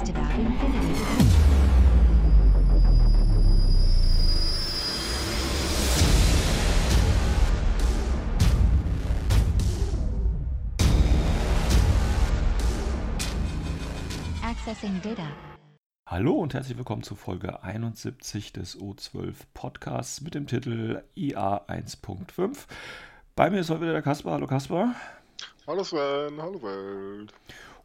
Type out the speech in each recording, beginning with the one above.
podcast about infinity. Accessing data. Hallo und herzlich willkommen zu Folge 71 des O12 Podcasts mit dem Titel IA 1.5. Bei mir ist heute wieder der Kaspar. Hallo Kaspar. Hallo Sven, hallo Welt.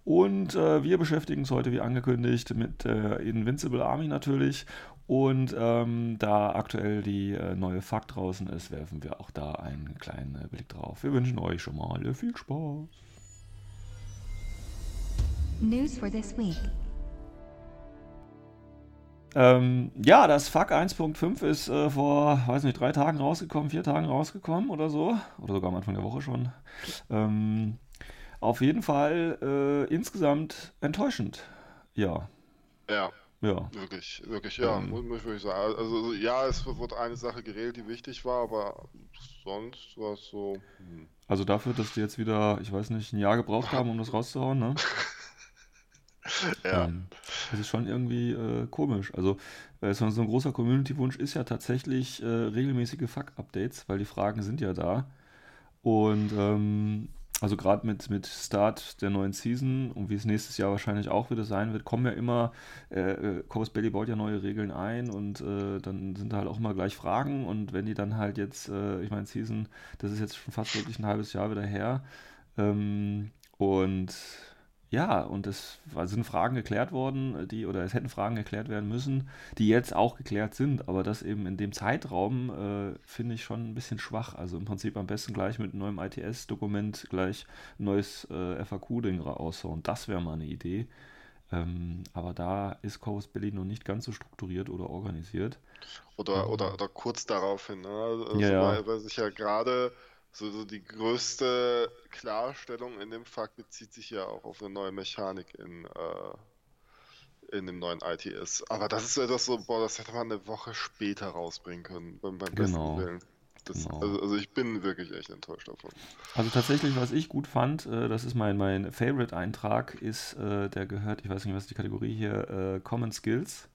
Und äh, wir beschäftigen uns heute, wie angekündigt, mit äh, Invincible Army natürlich. Und ähm, da aktuell die äh, neue FAQ draußen ist, werfen wir auch da einen kleinen äh, Blick drauf. Wir wünschen euch schon mal äh, viel Spaß. News for this week. Ähm, ja, das FAQ 1.5 ist äh, vor, weiß nicht, drei Tagen rausgekommen, vier Tagen rausgekommen oder so. Oder sogar am Anfang der Woche schon. Ähm, auf jeden Fall äh, insgesamt enttäuschend. Ja. Ja, Ja. wirklich, wirklich, ja, Ähm. muss muss ich wirklich sagen. Also, also, ja, es wurde eine Sache geregelt, die wichtig war, aber sonst war es so. Hm. Also dafür, dass die jetzt wieder, ich weiß nicht, ein Jahr gebraucht haben, um das rauszuhauen, ne? Ja, Ähm, das ist schon irgendwie äh, komisch. Also äh, so so ein großer Community-Wunsch ist ja tatsächlich äh, regelmäßige Fuck-Updates, weil die Fragen sind ja da. Und ähm, also gerade mit, mit Start der neuen Season und wie es nächstes Jahr wahrscheinlich auch wieder sein wird, kommen ja immer, äh, äh, Corvus Belly baut ja neue Regeln ein und äh, dann sind da halt auch immer gleich Fragen und wenn die dann halt jetzt, äh, ich meine Season, das ist jetzt schon fast wirklich ein halbes Jahr wieder her ähm, und ja, und es sind Fragen geklärt worden, die, oder es hätten Fragen geklärt werden müssen, die jetzt auch geklärt sind, aber das eben in dem Zeitraum äh, finde ich schon ein bisschen schwach. Also im Prinzip am besten gleich mit einem neuen ITS-Dokument gleich ein neues äh, FAQ-Ding raushauen. Das wäre mal eine Idee. Ähm, aber da ist Corvus Belli noch nicht ganz so strukturiert oder organisiert. oder, oder, oder kurz daraufhin, ne? Also, Ja, ja. Weil, weil sich ja gerade so, so die größte Klarstellung in dem Fakt bezieht sich ja auch auf eine neue Mechanik in, äh, in dem neuen ITS. Aber das ist das so, boah, das hätte man eine Woche später rausbringen können, beim, beim besten Genau. Willen. Das, Genau. also, also ich bin wirklich echt enttäuscht davon. Also tatsächlich, was ich gut fand, äh, das ist mein, mein Favorite-Eintrag, ist, äh, der gehört, ich weiß nicht, was die Kategorie hier, äh, Common Skills.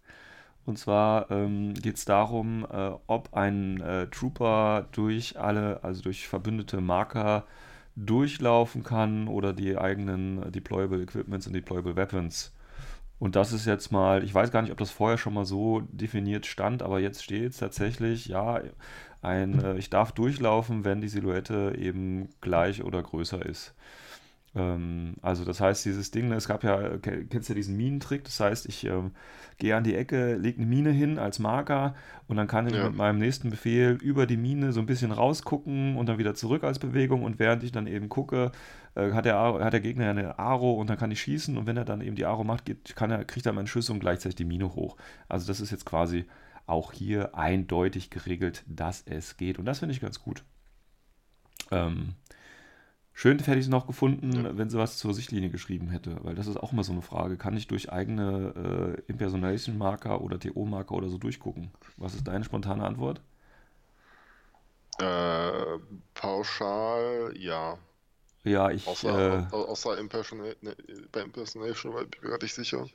Und zwar ähm, geht es darum, äh, ob ein äh, Trooper durch alle, also durch verbündete Marker durchlaufen kann oder die eigenen Deployable Equipments und Deployable Weapons. Und das ist jetzt mal, ich weiß gar nicht, ob das vorher schon mal so definiert stand, aber jetzt steht es tatsächlich, ja, ein, äh, ich darf durchlaufen, wenn die Silhouette eben gleich oder größer ist. Ähm, also das heißt, dieses Ding, ne, es gab ja, ke- kennst du ja diesen Minentrick, das heißt, ich ähm, gehe an die Ecke, lege eine Mine hin als Marker und dann kann ich Ja. mit meinem nächsten Befehl über die Mine so ein bisschen rausgucken und dann wieder zurück als Bewegung und während ich dann eben gucke, äh, hat der, hat der Gegner ja eine Aro und dann kann ich schießen und wenn er dann eben die Aro macht, geht, kann er, kriegt er meinen Schuss und gleichzeitig die Mine hoch. Also das ist jetzt quasi auch hier eindeutig geregelt, dass es geht und das finde ich ganz gut. Ähm, Schön hätte ich es noch gefunden, Ja. wenn sie was zur Sichtlinie geschrieben hätte, weil das ist auch immer so eine Frage. Kann ich durch eigene äh, Impersonation-Marker oder TO-Marker oder so durchgucken? Was ist deine spontane Antwort? Äh, pauschal, ja. Ja, ich, Außer, äh, au- außer Impersona ne, bei Impersonation war ich nicht sicher.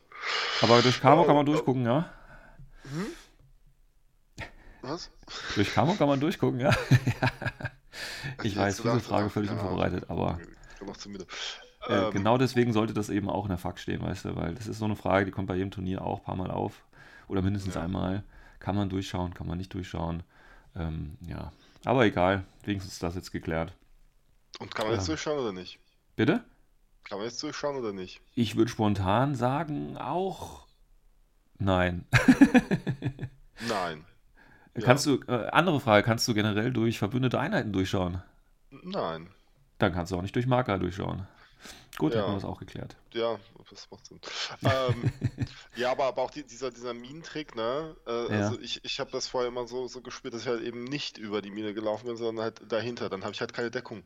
aber durch Camo kann man Oh, oh. durchgucken, ja? Was? Durch Camo kann man durchgucken, ja? ich weiß, diese Frage völlig ja, unvorbereitet, aber äh, Ähm, genau deswegen sollte das eben auch in der FAQ stehen, weißt du, weil das ist so eine Frage, die kommt bei jedem Turnier auch ein paar Mal auf oder mindestens Ja. einmal. Kann man durchschauen, kann man nicht durchschauen. Ähm, ja, aber egal, wenigstens ist das jetzt geklärt. Und kann man jetzt ja. durchschauen oder nicht? Bitte? Kann man jetzt durchschauen oder nicht? Ich würde spontan sagen, auch nein. Nein. Kannst du, äh, andere Frage, kannst du generell durch verbündete Einheiten durchschauen? Nein. Dann kannst du auch nicht durch Marker durchschauen. Gut, Ja. hätten wir das auch geklärt. Ja, das macht Sinn. ähm, ja, aber, aber auch die, dieser, dieser Minentrick, ne? Äh, Ja. Also ich, ich habe das vorher immer so, so gespielt, dass ich halt eben nicht über die Mine gelaufen bin, sondern halt dahinter. Dann habe ich halt keine Deckung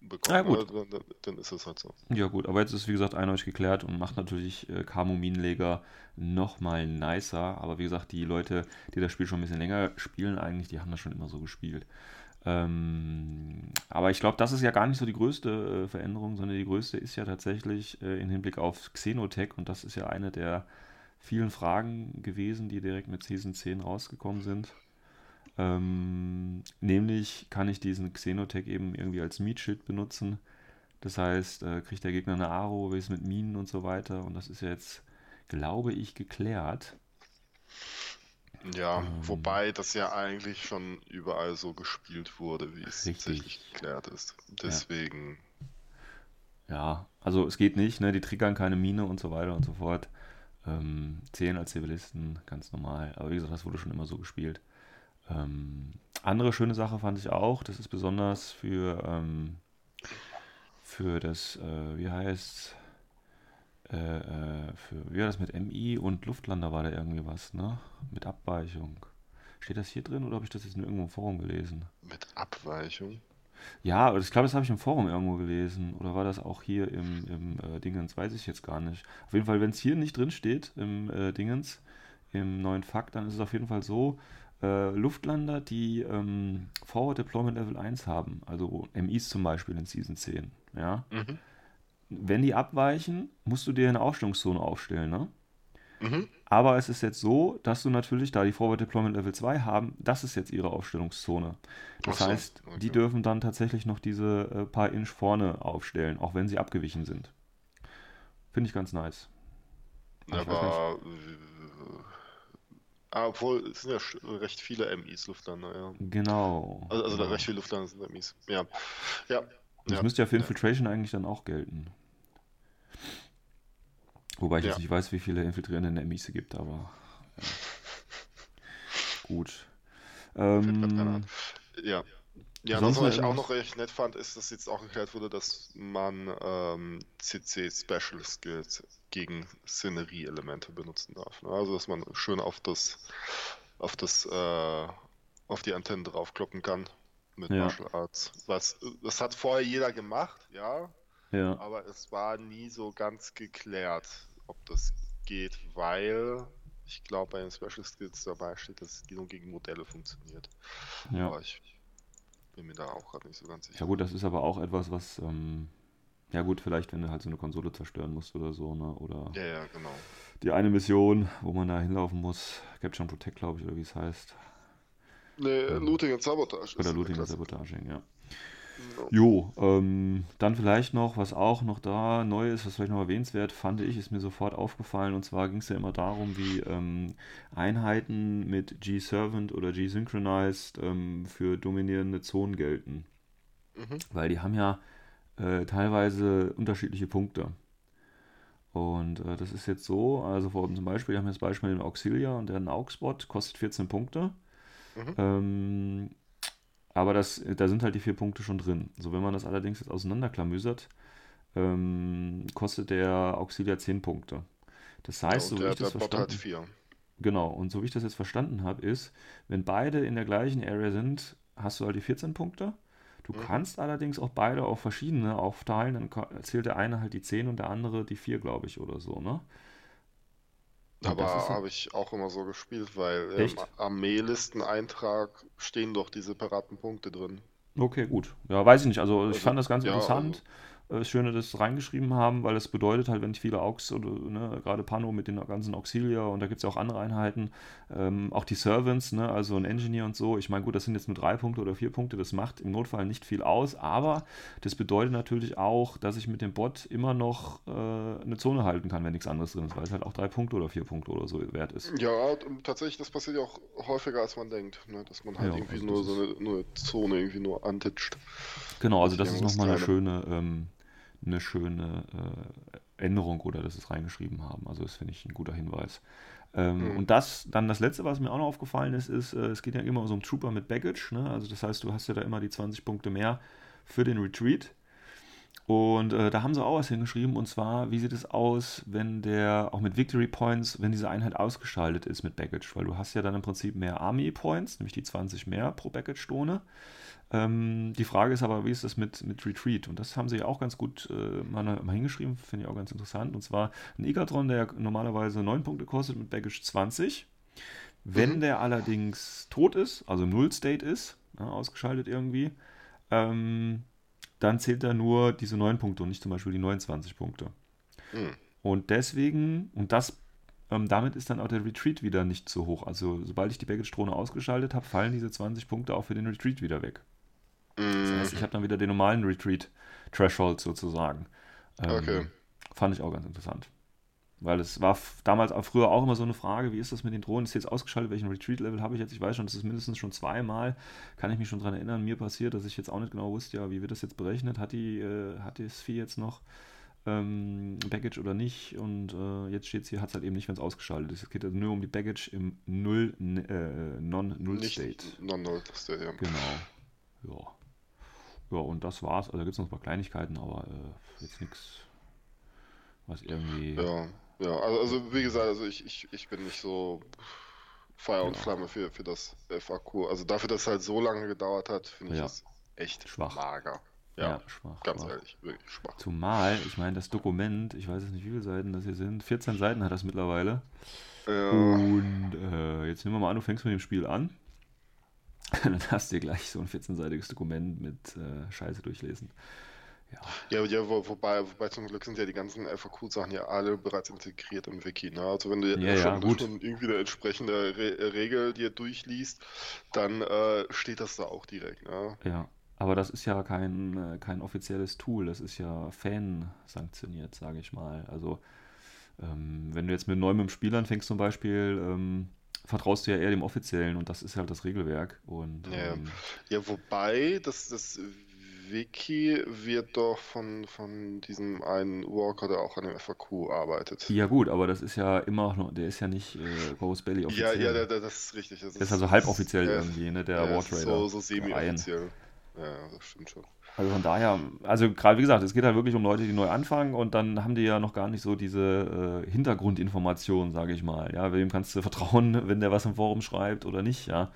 bekommen. Ja, gut. ne? Dann, dann ist es halt so. Ja gut, aber jetzt ist wie gesagt eindeutig geklärt und macht natürlich äh, Camo Minenleger nochmal nicer. Aber wie gesagt, die Leute, die das Spiel schon ein bisschen länger spielen eigentlich, die haben das schon immer so gespielt. Ähm, aber ich glaube, das ist ja gar nicht so die größte äh, Veränderung, sondern die größte ist ja tatsächlich äh, im Hinblick auf Xenotech und das ist ja eine der vielen Fragen gewesen, die direkt mit Season 10 rausgekommen sind. Ähm, nämlich kann ich diesen Xenotech eben irgendwie als Meat-Schild benutzen. Das heißt, äh, kriegt der Gegner eine Aro, wie es mit Minen und so weiter. Und das ist ja jetzt, glaube ich, geklärt. Ja, ähm, wobei das ja eigentlich schon überall so gespielt wurde, wie es richtig. tatsächlich geklärt ist. Deswegen. Ja. ja. also es geht nicht, ne? Die triggern keine Mine und so weiter und so fort. Ähm, 10 als Zivilisten, ganz normal. Aber wie gesagt, das wurde schon immer so gespielt. Ähm, andere schöne Sache fand ich auch, das ist besonders für, ähm, für das, äh, wie heißt äh, äh, für, wie war das mit MI und Luftlander war da irgendwie was, ne? Mit Abweichung. Steht das hier drin oder habe ich das jetzt in irgendeinem Forum gelesen? Mit Abweichung? Ja, ich glaube, das habe ich im Forum irgendwo gelesen. Oder war das auch hier im, im äh, Dingens? Weiß ich jetzt gar nicht. Auf jeden Fall, wenn es hier nicht drin steht, im äh, Dingens, im neuen Fakt, dann ist es auf jeden Fall so, äh, Luftlander, die ähm, Forward Deployment Level 1 haben, also MIs zum Beispiel in Season 10, ja, mhm wenn die abweichen, musst du dir eine Aufstellungszone aufstellen, ne? Mhm. Aber es ist jetzt so, dass du natürlich, da die Forward Deployment Level 2 haben, das ist jetzt ihre Aufstellungszone. Das so, heißt, okay. die dürfen dann tatsächlich noch diese äh, paar Inch vorne aufstellen, auch wenn sie abgewichen sind. Finde ich ganz nice. Aber, äh, obwohl, es sind ja recht viele MIs Luftlander, ja. Genau. Also, also genau. recht viele Luftlander sind MIs. Ja. Ja. Das ja. müsste ja für Infiltration ja. eigentlich dann auch gelten. Wobei ich ja. jetzt nicht weiß, wie viele infiltrierende Emise gibt, aber ja. gut. Ähm, ja. Ja, was ich auch noch recht nett fand, ist, dass jetzt auch erklärt wurde, dass man ähm, CC Special Skills gegen Szenerie-Elemente benutzen darf. Ne? Also dass man schön auf das auf das äh, auf die Antennen draufkloppen kann mit ja. Martial Arts. Was das hat vorher jeder gemacht, ja. Ja. Aber es war nie so ganz geklärt ob das geht, weil ich glaube, bei den Special Skills dabei steht, dass die nur gegen Modelle funktioniert. Ja. Aber ich bin mir da auch gerade nicht so ganz sicher. Ja gut, das ist aber auch etwas, was, ähm, ja gut, vielleicht wenn du halt so eine Konsole zerstören musst oder so, ne? Oder ja, ja, genau. Die eine Mission, wo man da hinlaufen muss, Capture and Protect, glaube ich, oder wie es heißt. Nee, ähm, Looting und Sabotage. Oder Looting und Sabotage, ja. Jo, ähm, dann vielleicht noch, was auch noch da neu ist, was vielleicht noch erwähnenswert fand ich, ist mir sofort aufgefallen. Und zwar ging es ja immer darum, wie ähm, Einheiten mit G-Servant oder G-Synchronized ähm, für dominierende Zonen gelten. Mhm. Weil die haben ja äh, teilweise unterschiedliche Punkte. Und äh, das ist jetzt so, also vor, zum Beispiel, wir haben jetzt Beispiel den Auxilia und der Auxbot kostet 14 Punkte. Mhm. Ähm, aber das, da sind halt die vier Punkte schon drin. So, wenn man das allerdings jetzt auseinanderklamüsert, ähm, kostet der Auxilia 10 Punkte. Das heißt, ja, so wie ich das verstanden habe. Genau, und so wie ich das jetzt verstanden habe, ist, wenn beide in der gleichen Area sind, hast du halt die 14 Punkte. Du mhm. kannst allerdings auch beide auf verschiedene aufteilen, dann zählt der eine halt die 10 und der andere die 4, glaube ich, oder so, ne? Aber habe ich auch immer so gespielt, weil im Armeelisteneintrag stehen doch die separaten Punkte drin. Okay, gut. Ja, weiß ich nicht. Also, also ich fand das ganz ja, interessant. Also, äh, schön, dass sie reingeschrieben haben, weil es bedeutet halt, wenn ich viele Aux oder ne, gerade Pano mit den ganzen Auxilia und da gibt es ja auch andere Einheiten, ähm, auch die Servants, ne, also ein Engineer und so. Ich meine, gut, das sind jetzt nur drei Punkte oder vier Punkte, das macht im Notfall nicht viel aus, aber das bedeutet natürlich auch, dass ich mit dem Bot immer noch äh, eine Zone halten kann, wenn nichts anderes drin ist, weil es halt auch drei Punkte oder vier Punkte oder so wert ist. Ja, tatsächlich, das passiert ja auch häufiger, als man denkt, ne, dass man halt ja, irgendwie also nur so eine, eine Zone irgendwie nur antitscht. Genau, also das ist nochmal eine schöne ähm, eine schöne äh, Änderung oder dass sie es reingeschrieben haben. Also das finde ich ein guter Hinweis. Ähm, mhm. Und das, dann das letzte, was mir auch noch aufgefallen ist, ist, äh, es geht ja immer so um Trooper mit Baggage. Ne? Also das heißt, du hast ja da immer die 20 Punkte mehr für den Retreat. Und äh, da haben sie auch was hingeschrieben, und zwar, wie sieht es aus, wenn der, auch mit Victory Points, wenn diese Einheit ausgeschaltet ist mit Baggage, weil du hast ja dann im Prinzip mehr Army Points, nämlich die 20 mehr pro Baggage-Stone. Ähm, die Frage ist aber, wie ist das mit, mit Retreat? Und das haben sie ja auch ganz gut äh, mal, mal, hingeschrieben, finde ich auch ganz interessant. Und zwar ein Igatron, der normalerweise 9 Punkte kostet mit Baggage 20. Wenn mhm. der allerdings tot ist, also im Null-State ist, ja, ausgeschaltet irgendwie, ähm, dann zählt er nur diese 9 Punkte und nicht zum Beispiel die 29 Punkte. Hm. Und deswegen, und das, ähm, damit ist dann auch der Retreat wieder nicht so hoch. Also sobald ich die Baggage-Drohne ausgeschaltet habe, fallen diese 20 Punkte auch für den Retreat wieder weg. Das heißt, Mhm. ich habe dann wieder den normalen Retreat-Threshold sozusagen. Ähm, Okay. Fand ich auch ganz interessant. Weil es war damals auch früher auch immer so eine Frage, wie ist das mit den Drohnen? Ist jetzt ausgeschaltet, welchen Retreat-Level habe ich jetzt? Ich weiß schon, das ist mindestens schon zweimal, kann ich mich schon daran erinnern, mir passiert, dass ich jetzt auch nicht genau wusste, ja, wie wird das jetzt berechnet? Hat die, äh, hat das Vieh jetzt noch ähm, Baggage oder nicht? Und äh, jetzt steht es hier, hat es halt eben nicht, wenn es ausgeschaltet ist. Es geht also nur um die Baggage im Null, äh, Non-Null-State. Nicht Non-Null State, ja. Genau. Ja. Ja, und das war's. Also da gibt es noch ein paar Kleinigkeiten, aber äh, jetzt nichts, was irgendwie. Ja, ja, also, also wie gesagt, also ich, ich, ich bin nicht so Feuer und Ja. Flamme für, für das FAQ. Also dafür, dass es halt so lange gedauert hat, finde ich Ja. das echt Schwach. mager. Ja, Ja, schwach. ganz schwach. ehrlich, wirklich schwach. Zumal, ich meine, das Dokument, ich weiß jetzt nicht, wie viele Seiten das hier sind, 14 Seiten hat das mittlerweile. Ja, Und äh, jetzt nehmen wir mal an, du fängst mit dem Spiel an. Dann hast du dir gleich so ein 14-seitiges Dokument mit äh, Scheiße durchlesen. Ja, ja, ja wo, wobei, wobei zum Glück sind ja die ganzen FAQ-Sachen ja alle bereits integriert im Wiki. Ne? Also wenn du Ja, schon, ja, gut. schon irgendwie eine entsprechende Re Regel dir durchliest, dann äh, steht das da auch direkt. Ne? ja. Aber das ist ja kein, äh, kein offizielles Tool, das ist ja Fan-sanktioniert, sage ich mal. Also, ähm, wenn du jetzt mit neuem im Spiel anfängst zum Beispiel, ähm, vertraust du ja eher dem Offiziellen und das ist halt das Regelwerk. Und Ja. ähm, Ja, wobei, das, das Wiki wird doch von, von diesem einen Walker, der auch an dem FAQ arbeitet. Ja, gut, aber das ist ja immer auch noch, der ist ja nicht äh, Corvus Belly Ja, offiziell. ja, der, der, das ist richtig. Das der ist also halboffiziell ja, irgendwie, ne, der ja, War ist Trader. So, so semi-offiziell. Ja, das stimmt schon. Also von daher, also gerade wie gesagt, es geht halt wirklich um Leute, die neu anfangen und dann haben die ja noch gar nicht so diese äh, Hintergrundinformationen, sage ich mal. Ja, wem kannst du vertrauen, wenn der was im Forum schreibt oder nicht, ja.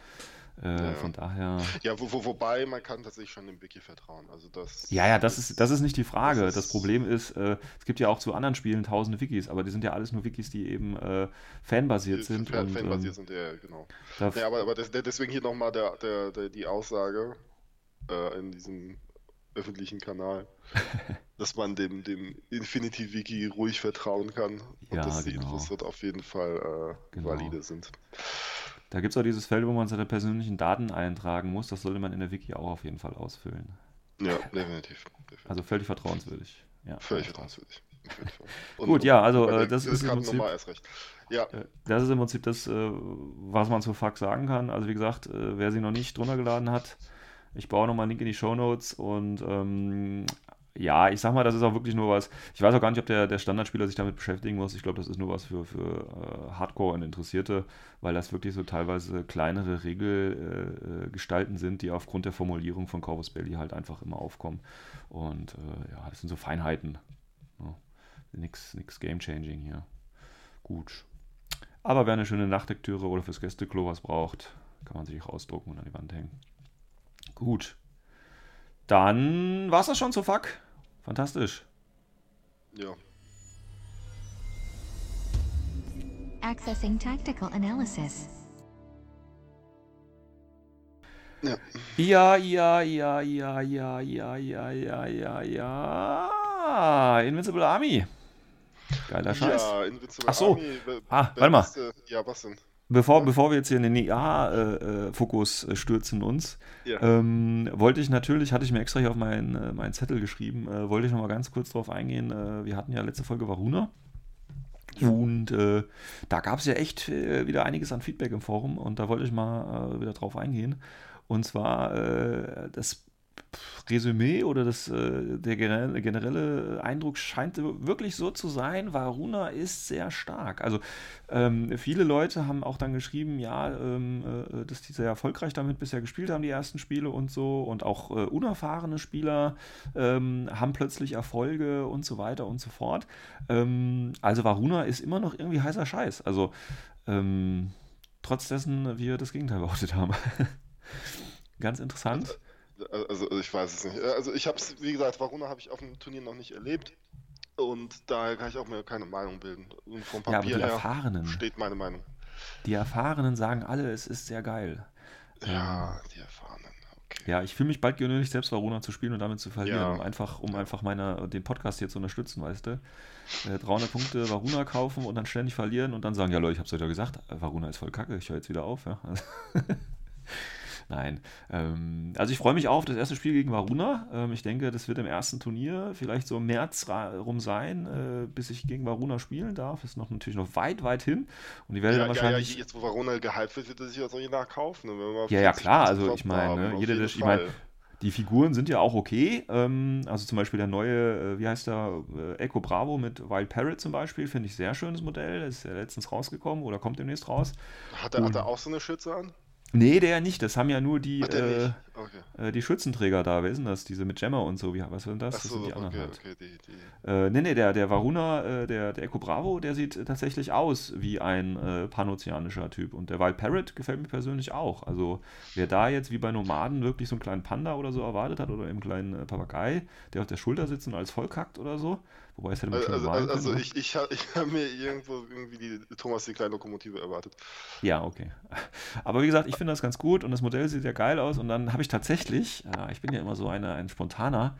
Äh, Ja. Von daher. Ja, wo, wo, wobei man kann tatsächlich schon dem Wiki vertrauen. Also das. Ja, ja, das ist, das ist nicht die Frage. das Das, Problem ist, äh, es gibt ja auch zu anderen Spielen tausende Wikis, aber die sind ja alles nur Wikis, die eben äh, fanbasiert die sind. Fan, und, fanbasiert ähm, sind, ja, genau. Ja, aber, aber das, deswegen hier nochmal der, der, der, die Aussage äh, in diesem öffentlichen Kanal, dass man dem, dem Infinity Wiki ruhig vertrauen kann und Ja, dass die genau. Infos dort auf jeden Fall äh, Genau. valide sind. Da gibt es auch dieses Feld, wo man seine persönlichen Daten eintragen muss. Das sollte man in der Wiki auch auf jeden Fall ausfüllen. Ja, definitiv. definitiv. Also völlig vertrauenswürdig. Ja, Völlig vertrauenswürdig. Fall. Gut, ja, also, äh, der das ist im Prinzip-. Ja, Äh, Das ist im Prinzip das, äh, was man zu Fuck sagen kann. Also wie gesagt, äh, wer sie noch nicht drunter geladen hat, ich baue nochmal einen Link in die Show Notes und ähm, ja, ich sag mal, das ist auch wirklich nur was. Ich weiß auch gar nicht, ob der, der Standardspieler sich damit beschäftigen muss. Ich glaube, das ist nur was für, für äh, Hardcore und Interessierte, weil das wirklich so teilweise kleinere Regelgestalten äh, sind, die aufgrund der Formulierung von Corvus Belli halt einfach immer aufkommen. Und äh, ja, das sind so Feinheiten. Ja. Nix, nix Game-Changing hier. Gut. Aber wer eine schöne Nachtlektüre oder fürs Gästeklo was braucht, kann man sich auch ausdrucken und an die Wand hängen. Gut. Dann war's das schon zu Fuck. Fantastisch. ja. Accessing tactical analysis. Ja. Ja, ja, ja, ja, ja, ja, ja, ja, ja, ja. Invincible Army. Geiler Scheiß. Ja, Invincible Ach so. Army, Ah, warte mal. Ja, was denn? Bevor, bevor wir jetzt hier in den IA-Fokus äh, stürzen uns, Ja. ähm, wollte ich natürlich, hatte ich mir extra hier auf meinen, äh, meinen Zettel geschrieben, äh, wollte ich noch mal ganz kurz drauf eingehen. Äh, wir hatten ja letzte Folge Varuna. Und äh, da gab es ja echt äh, wieder einiges an Feedback im Forum und da wollte ich mal äh, wieder drauf eingehen. Und zwar äh, das Resümee oder das, äh, der generelle, Eindruck scheint wirklich so zu sein, Varuna ist sehr stark. Also ähm, viele Leute haben auch dann geschrieben, ja, ähm, äh, dass die sehr erfolgreich damit bisher gespielt haben, die ersten Spiele und so. Und auch äh, unerfahrene Spieler ähm, haben plötzlich Erfolge und so weiter und so fort. Ähm, also Varuna ist immer noch irgendwie heißer Scheiß. Also ähm, trotz dessen wir das Gegenteil behauptet haben. Ganz interessant. Also ich weiß es nicht. Also ich habe es, wie gesagt, Varuna habe ich auf dem Turnier noch nicht erlebt und daher kann ich auch mir keine Meinung bilden. Und vom Ja, aber Papier die her Erfahrenen, steht meine Meinung. die Erfahrenen sagen alle, es ist sehr geil. Ja, die Erfahrenen. Ja, ich fühle mich bald genötigt, selbst Varuna zu spielen und damit zu verlieren, Ja. um einfach, um einfach meine, den Podcast hier zu unterstützen, weißt du? Äh, 300 Punkte Varuna kaufen und dann ständig verlieren und dann sagen, ja Leute, ich hab's euch ja gesagt, äh, Varuna ist voll kacke, ich höre jetzt wieder auf, ja. Nein. Ähm, also ich freue mich auch auf das erste Spiel gegen Varuna. Ähm, ich denke, das wird im ersten Turnier vielleicht so im März rum sein, äh, bis ich gegen Varuna spielen darf. Ist noch natürlich noch weit, weit hin. Und ich werde Ja, dann ja, ja, wahrscheinlich. jetzt wo Varona gehypt wird, wird er sich nachkaufen. Und wenn wir Ja, ja, 40 klar, also ich meine, ne, jeder, das- ich meine. Die Figuren sind ja auch okay. Ähm, also zum Beispiel der neue, äh, wie heißt der, äh, Echo Bravo mit Wild Parrot zum Beispiel, finde ich sehr schönes Modell. Das ist ja letztens rausgekommen oder kommt demnächst raus. Hat er, hat er auch so eine Schütze an? Nee, der nicht. Das haben ja nur die, er äh? Okay. äh, die Schützenträger da. Wer ist denn das? Diese mit Gemma und so. Wie, was sind das? Ach das so, sind die anderen okay, halt. okay, die, die. Äh, nee, nee, der, der Varuna, äh, der, der Echo Bravo, der sieht tatsächlich aus wie ein äh, panozeanischer Typ. Und der Wild Parrot gefällt mir persönlich auch. Also, wer da jetzt wie bei Nomaden wirklich so einen kleinen Panda oder so erwartet hat oder einen kleinen äh, Papagei, der auf der Schulter sitzt und alles vollkackt oder so, wobei es hätte man schon Also, malen also, also ne? ich, ich, ha- ich habe mir irgendwo irgendwie die Thomas die kleine Lokomotive erwartet. Ja, okay. Aber wie gesagt, ich finde das ganz gut und das Modell sieht ja geil aus. Und dann habe ich tatsächlich, äh, ich bin ja immer so eine, ein Spontaner,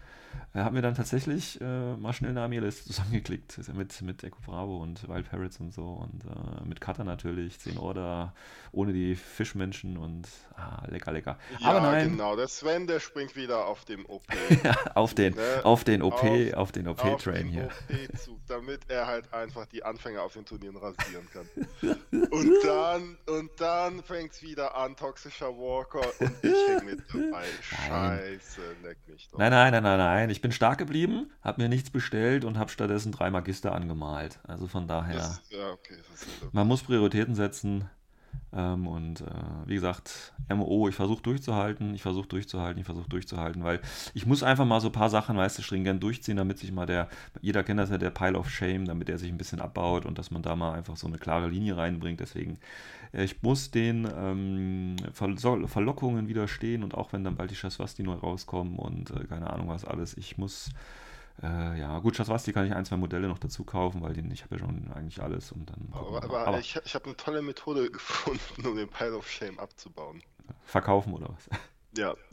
äh, habe mir dann tatsächlich äh, mal schnell eine Armeeliste zusammengeklickt. Mit, mit Echo Bravo und Wild Parrots und so. Und äh, mit Cutter natürlich, 10 Order, ohne die Fischmenschen und ah, lecker, lecker. Ja, Aber nein, genau. Der Sven, der springt wieder auf dem OP. auf den, Ne? auf den OP, Auf- auf den OP-Train hier. OP-Zug, damit er halt einfach die Anfänger auf den Turnieren rasieren kann. und dann, und dann fängt's wieder an, toxischer Walker und ich häng mit dabei. Scheiße, leck mich doch. Nein, nein, nein, nein, nein. Ich bin stark geblieben, habe mir nichts bestellt und habe stattdessen drei Magister angemalt. Also von daher. Das, ja, okay. Ist, Man muss Prioritäten setzen. Ähm, und äh, wie gesagt, MO, ich versuche durchzuhalten, ich versuche durchzuhalten, ich versuche durchzuhalten, weil ich muss einfach mal so ein paar Sachen, weißt du, stringent durchziehen, damit sich mal der, jeder kennt das ja, der Pile of Shame, damit er sich ein bisschen abbaut und dass man da mal einfach so eine klare Linie reinbringt. Deswegen, ich muss den ähm, Ver Verlockungen widerstehen und auch wenn dann bald die Shaswasti neu rauskommen und äh, keine Ahnung was alles, ich muss äh, ja, gut, Shaswasti kann ich ein, zwei Modelle noch dazu kaufen, weil den, ich habe ja schon eigentlich alles und dann aber aber Aber ich, ich habe eine tolle Methode gefunden, um den Pile of Shame abzubauen. verkaufen oder was? Ja.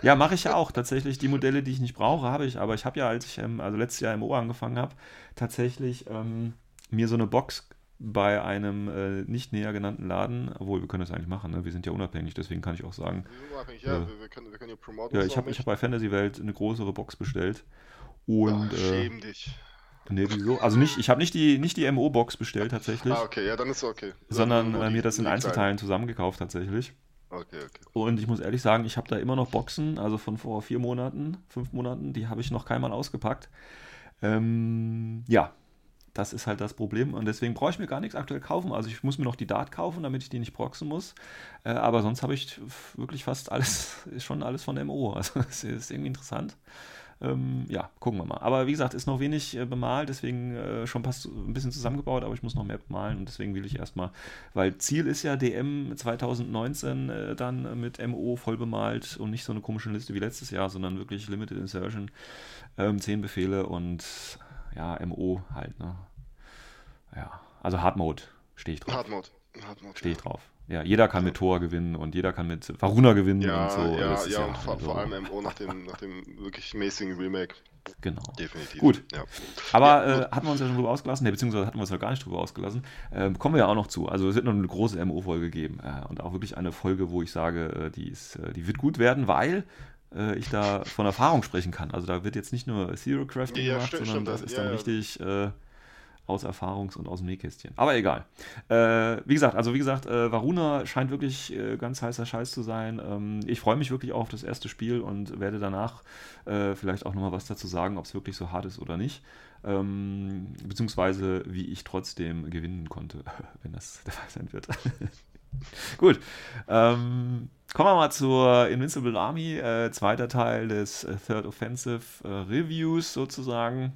Ja, mache ich ja auch. Tatsächlich die Modelle, die ich nicht brauche, habe ich. Aber ich habe ja, als ich ähm, also letztes Jahr MO angefangen habe, tatsächlich ähm, mir so eine Box bei einem äh, nicht näher genannten Laden, obwohl wir können das eigentlich machen, ne? wir sind ja unabhängig, deswegen kann ich auch sagen, unabhängig, ja, Ja. Wir, wir, können, wir können hier promoten. ja, ich habe hab bei Fantasy Welt eine größere Box bestellt. Und Ach, äh, schäm dich. nee, wieso? Also nicht, ich habe nicht die, nicht die MO-Box bestellt tatsächlich, Ah, okay, ja, dann ist okay. sondern äh, mir das in Einzelteilen zusammengekauft tatsächlich. Okay, okay. Und ich muss ehrlich sagen, ich habe da immer noch Boxen, also von vor vier Monaten, fünf Monaten, die habe ich noch keinmal ausgepackt. Ähm, ja, das ist halt das Problem und deswegen brauche ich mir gar nichts aktuell kaufen. Also ich muss mir noch die Dart kaufen, damit ich die nicht proxen muss. Äh, aber sonst habe ich wirklich fast alles, ist schon alles von MO. Also das ist irgendwie interessant. Ähm, ja, gucken wir mal. Aber wie gesagt, ist noch wenig äh, bemalt, deswegen äh, schon fast ein bisschen zusammengebaut, aber ich muss noch mehr bemalen und deswegen will ich erstmal, weil Ziel ist ja DM 2019 äh, dann mit MO voll bemalt und nicht so eine komische Liste wie letztes Jahr, sondern wirklich Limited Insertion, ähm, 10 Befehle und ja, MO halt, ne? Ja, also Hard Mode stehe ich drauf. Hard Mode. Hard Mode. Stehe ich drauf. Ja, jeder kann mit Tor gewinnen und jeder kann mit Varuna gewinnen Ja, und so. ja, Das ist ja, und vor, also- vor allem MO nach dem, nach dem wirklich mäßigen Remake. Genau. Definitiv. Gut. Ja. Aber Ja, äh, hatten wir uns ja schon drüber ausgelassen, ne, beziehungsweise hatten wir uns noch gar nicht drüber ausgelassen. Ähm, kommen wir ja auch noch zu. Also es wird noch eine große MO-Folge geben äh, und auch wirklich eine Folge, wo ich sage, äh, die, ist, äh, die wird gut werden, weil äh, ich da von Erfahrung sprechen kann. Also da wird jetzt nicht nur Zero Crafting Ja, ja, gemacht, stimmt, sondern stimmt, das ist ja, dann ja. richtig äh, aus Erfahrungs- und aus dem Nähkästchen. Aber egal. Äh, wie gesagt, also wie gesagt, äh, Varuna scheint wirklich äh, ganz heißer Scheiß zu sein. Ähm, ich freue mich wirklich auf das erste Spiel und werde danach äh, vielleicht auch nochmal was dazu sagen, ob es wirklich so hart ist oder nicht. Ähm, beziehungsweise wie ich trotzdem gewinnen konnte, wenn das der Fall sein wird. Gut. Ähm, kommen wir mal zur Invincible Army, äh, zweiter Teil des Third Offensive äh, Reviews sozusagen.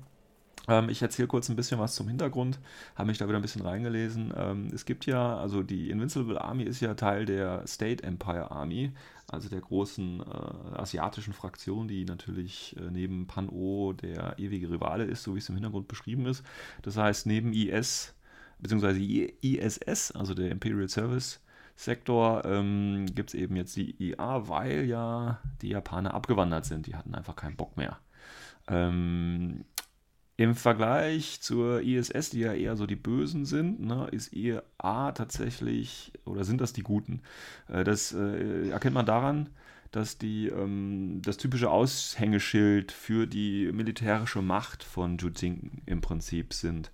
Ähm, ich erzähle kurz ein bisschen was zum Hintergrund, habe mich da wieder ein bisschen reingelesen. Ähm, es gibt ja, also die Invincible Army ist ja Teil der State Empire Army, also der großen äh, asiatischen Fraktion, die natürlich äh, neben Pan-O der ewige Rivale ist, so wie es im Hintergrund beschrieben ist. Das heißt, neben IS bzw. ISS, also der Imperial Service Sektor ähm, gibt es eben jetzt die IA, weil ja die Japaner abgewandert sind. Die hatten einfach keinen Bock mehr. Ähm, Im Vergleich zur ISS, die ja eher so die Bösen sind, ne, ist IA tatsächlich, oder sind das die Guten? Äh, das äh, erkennt man daran, dass die ähm, das typische Aushängeschild für die militärische Macht von Jujing im Prinzip sind.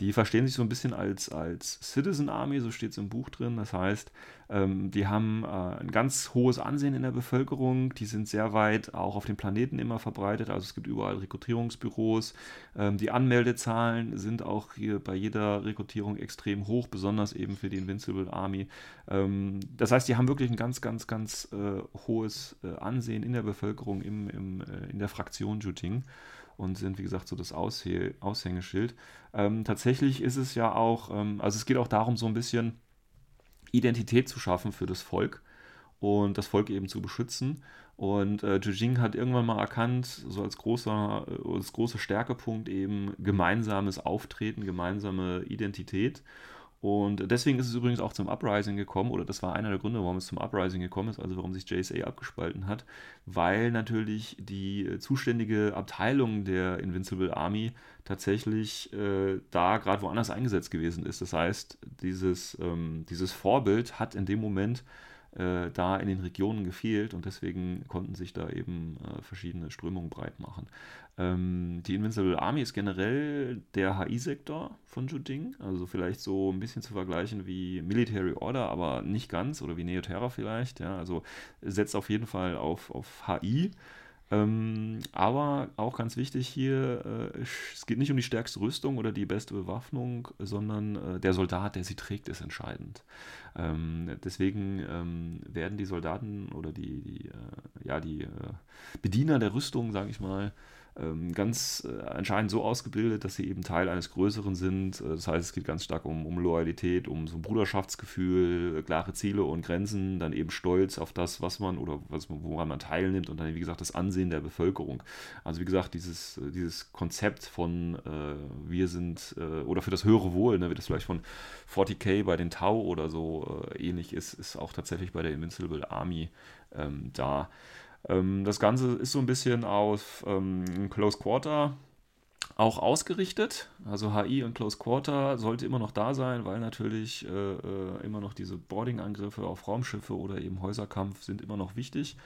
Die verstehen sich so ein bisschen als, als Citizen Army, so steht es im Buch drin. Das heißt, ähm, die haben äh, ein ganz hohes Ansehen in der Bevölkerung. Die sind sehr weit auch auf dem Planeten immer verbreitet. Also es gibt überall Rekrutierungsbüros. Ähm, die Anmeldezahlen sind auch hier bei jeder Rekrutierung extrem hoch, besonders eben für die Invincible Army. Ähm, das heißt, die haben wirklich ein ganz, ganz, ganz äh, hohes äh, Ansehen in der Bevölkerung, im, im, äh, in der Fraktion Juting und sind, wie gesagt, so das Aushä Aushängeschild. Ähm, tatsächlich ist es ja auch, ähm, also es geht auch darum, so ein bisschen Identität zu schaffen für das Volk und das Volk eben zu beschützen. Und äh, Jujing hat irgendwann mal erkannt, so als großer, äh, als großer Stärkepunkt eben gemeinsames Auftreten, gemeinsame Identität. Und deswegen ist es übrigens auch zum Uprising gekommen, oder das war einer der Gründe, warum es zum Uprising gekommen ist, also warum sich JSA abgespalten hat, weil natürlich die zuständige Abteilung der Invincible Army tatsächlich äh, da gerade woanders eingesetzt gewesen ist. Das heißt, dieses, ähm, dieses Vorbild hat in dem Moment äh, da in den Regionen gefehlt und deswegen konnten sich da eben äh, verschiedene Strömungen breit machen. Ähm, die Invincible Army ist generell der HI-Sektor von Juding, also vielleicht so ein bisschen zu vergleichen wie Military Order, aber nicht ganz oder wie Neoterra vielleicht. Ja, also setzt auf jeden Fall auf, auf HI. Ähm, aber auch ganz wichtig hier, äh, es geht nicht um die stärkste Rüstung oder die beste Bewaffnung, sondern äh, der Soldat, der sie trägt, ist entscheidend. Ähm, deswegen ähm, werden die Soldaten oder die, die äh, ja, die äh, Bediener der Rüstung, sage ich mal, ganz äh, anscheinend so ausgebildet, dass sie eben Teil eines Größeren sind. Äh, das heißt, es geht ganz stark um, um Loyalität, um so ein Bruderschaftsgefühl, äh, klare Ziele und Grenzen, dann eben Stolz auf das, was man oder was, woran man teilnimmt und dann, wie gesagt, das Ansehen der Bevölkerung. Also, wie gesagt, dieses, dieses Konzept von äh, wir sind äh, oder für das höhere Wohl, ne, wie das vielleicht von 40k bei den Tau oder so äh, ähnlich ist, ist auch tatsächlich bei der Invincible Army ähm, da. Ähm, das Ganze ist so ein bisschen auf ähm, Close Quarter auch ausgerichtet. Also HI und Close Quarter sollte immer noch da sein, weil natürlich äh, äh, immer noch diese Boarding-Angriffe auf Raumschiffe oder eben Häuserkampf sind immer noch wichtig.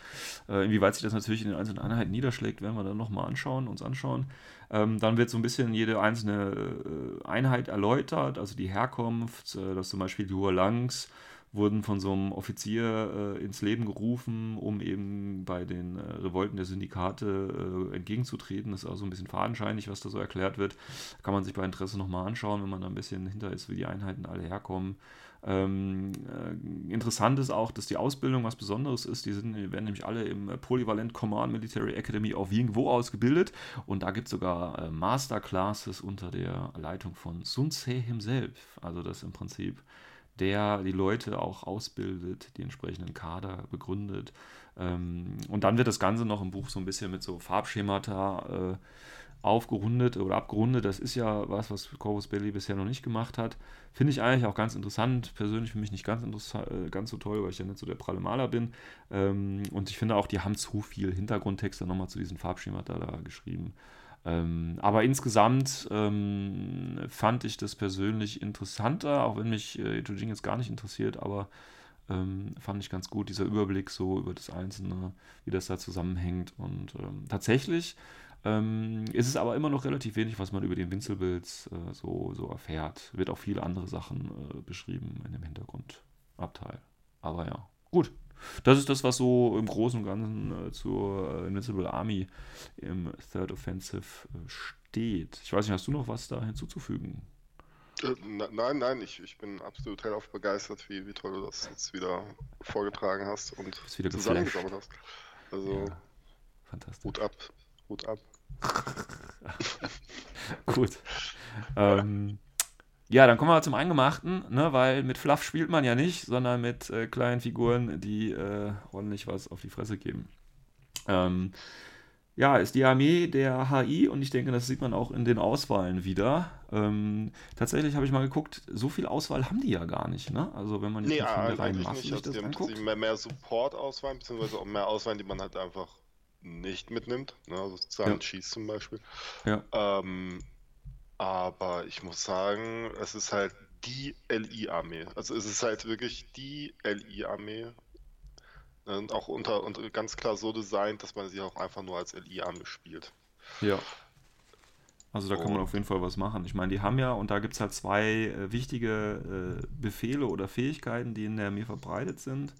Äh, inwieweit sich das natürlich in den einzelnen Einheiten niederschlägt, werden wir dann nochmal anschauen, uns anschauen. Ähm, dann wird so ein bisschen jede einzelne äh, Einheit erläutert, also die Herkunft, äh, dass zum Beispiel die Hualangs wurden von so einem Offizier äh, ins Leben gerufen, um eben bei den äh, Revolten der Syndikate äh, entgegenzutreten. Das ist also ein bisschen fadenscheinig, was da so erklärt wird. Kann man sich bei Interesse nochmal anschauen, wenn man da ein bisschen hinter ist, wie die Einheiten alle herkommen. Ähm, äh, interessant ist auch, dass die Ausbildung was Besonderes ist. Die sind, werden nämlich alle im Polyvalent Command Military Academy auf Yingwo ausgebildet. Und da gibt es sogar äh, Masterclasses unter der Leitung von Sun Tse himself. Also das im Prinzip der die Leute auch ausbildet, die entsprechenden Kader begründet. Ähm, und dann wird das Ganze noch im Buch so ein bisschen mit so Farbschemata äh, aufgerundet oder abgerundet. Das ist ja was, was Corvus Belli bisher noch nicht gemacht hat. Finde ich eigentlich auch ganz interessant. Persönlich für mich nicht ganz, äh, ganz so toll, weil ich ja nicht so der pralle Maler bin. Ähm, und ich finde auch, die haben zu viel Hintergrundtext nochmal zu diesen Farbschemata da geschrieben. Ähm, aber insgesamt ähm, fand ich das persönlich interessanter, auch wenn mich äh, Jujing jetzt gar nicht interessiert, aber ähm, fand ich ganz gut, dieser Überblick so über das Einzelne, wie das da zusammenhängt. Und ähm, tatsächlich ähm, ist es aber immer noch relativ wenig, was man über den Winzelbilds äh, so, so erfährt. Wird auch viele andere Sachen äh, beschrieben in dem Hintergrundabteil. Aber ja, gut. Das ist das, was so im Großen und Ganzen äh, zur äh, Invincible Army im Third Offensive äh, steht. Ich weiß nicht, hast du noch was da hinzuzufügen? Äh, nein, nein, ich, ich bin absolut hellauf begeistert, wie, wie toll du das jetzt wieder vorgetragen hast und wieder zusammengesammelt hast. Also, ja, fantastisch. Hut ab, Hut ab. Gut. ähm, ja, dann kommen wir zum Eingemachten, ne, weil mit Fluff spielt man ja nicht, sondern mit äh, kleinen Figuren, die äh, ordentlich was auf die Fresse geben. Ähm, ja, ist die Armee der HI und ich denke, das sieht man auch in den Auswahlen wieder. Ähm, tatsächlich habe ich mal geguckt, so viel Auswahl haben die ja gar nicht, ne? Also wenn man jetzt Nee, reinen eigentlich Masse nicht. Also die haben anguckt. tatsächlich mehr, mehr Support-Auswahlen, beziehungsweise auch mehr Auswahlen, die man halt einfach nicht mitnimmt. Ne? Also Sun Ja. Cheese zum Beispiel. Ja, Ähm, aber ich muss sagen, es ist halt die LI-Armee. Also es ist halt wirklich die LI-Armee. Und auch unter und ganz klar so designt, dass man sie auch einfach nur als LI-Armee spielt. ja. Also da kann man auf jeden Fall was machen. Ich meine, die haben ja, und da gibt es halt zwei äh, wichtige äh, Befehle oder Fähigkeiten, die in der Armee verbreitet sind.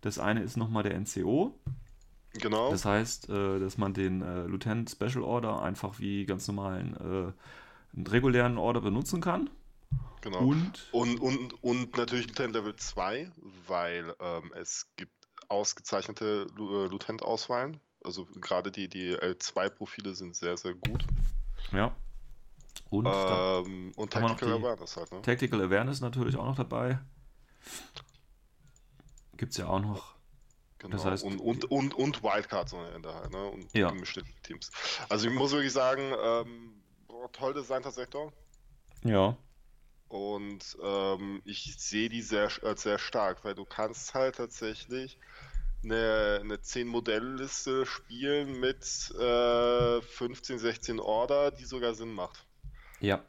Das eine ist nochmal der NCO. Genau. Das heißt, äh, dass man den äh, Lieutenant Special Order einfach wie ganz normalen äh, einen regulären Order benutzen kann. genau. Und Und, und, und natürlich Lieutenant Level 2, weil ähm, es gibt ausgezeichnete äh, Lieutenant-Auswahlen. Also gerade die, die L2-Profile sind sehr, sehr gut. ja. Und Ähm, und Tactical Awareness halt, ne? Tactical Awareness natürlich auch noch dabei. Gibt es ja auch noch. Genau. das heißt- und, und, und, und Wildcards ohne Ende halt, ne? Und Ja. gemischte Teams. Also ich muss wirklich sagen, ähm, toll designter Sektor. Ja. Und ähm, ich sehe die sehr, als sehr stark, weil du kannst halt tatsächlich eine, eine 10-Modell-Liste spielen mit äh, 15, 16 Order, die sogar Sinn macht. Ja.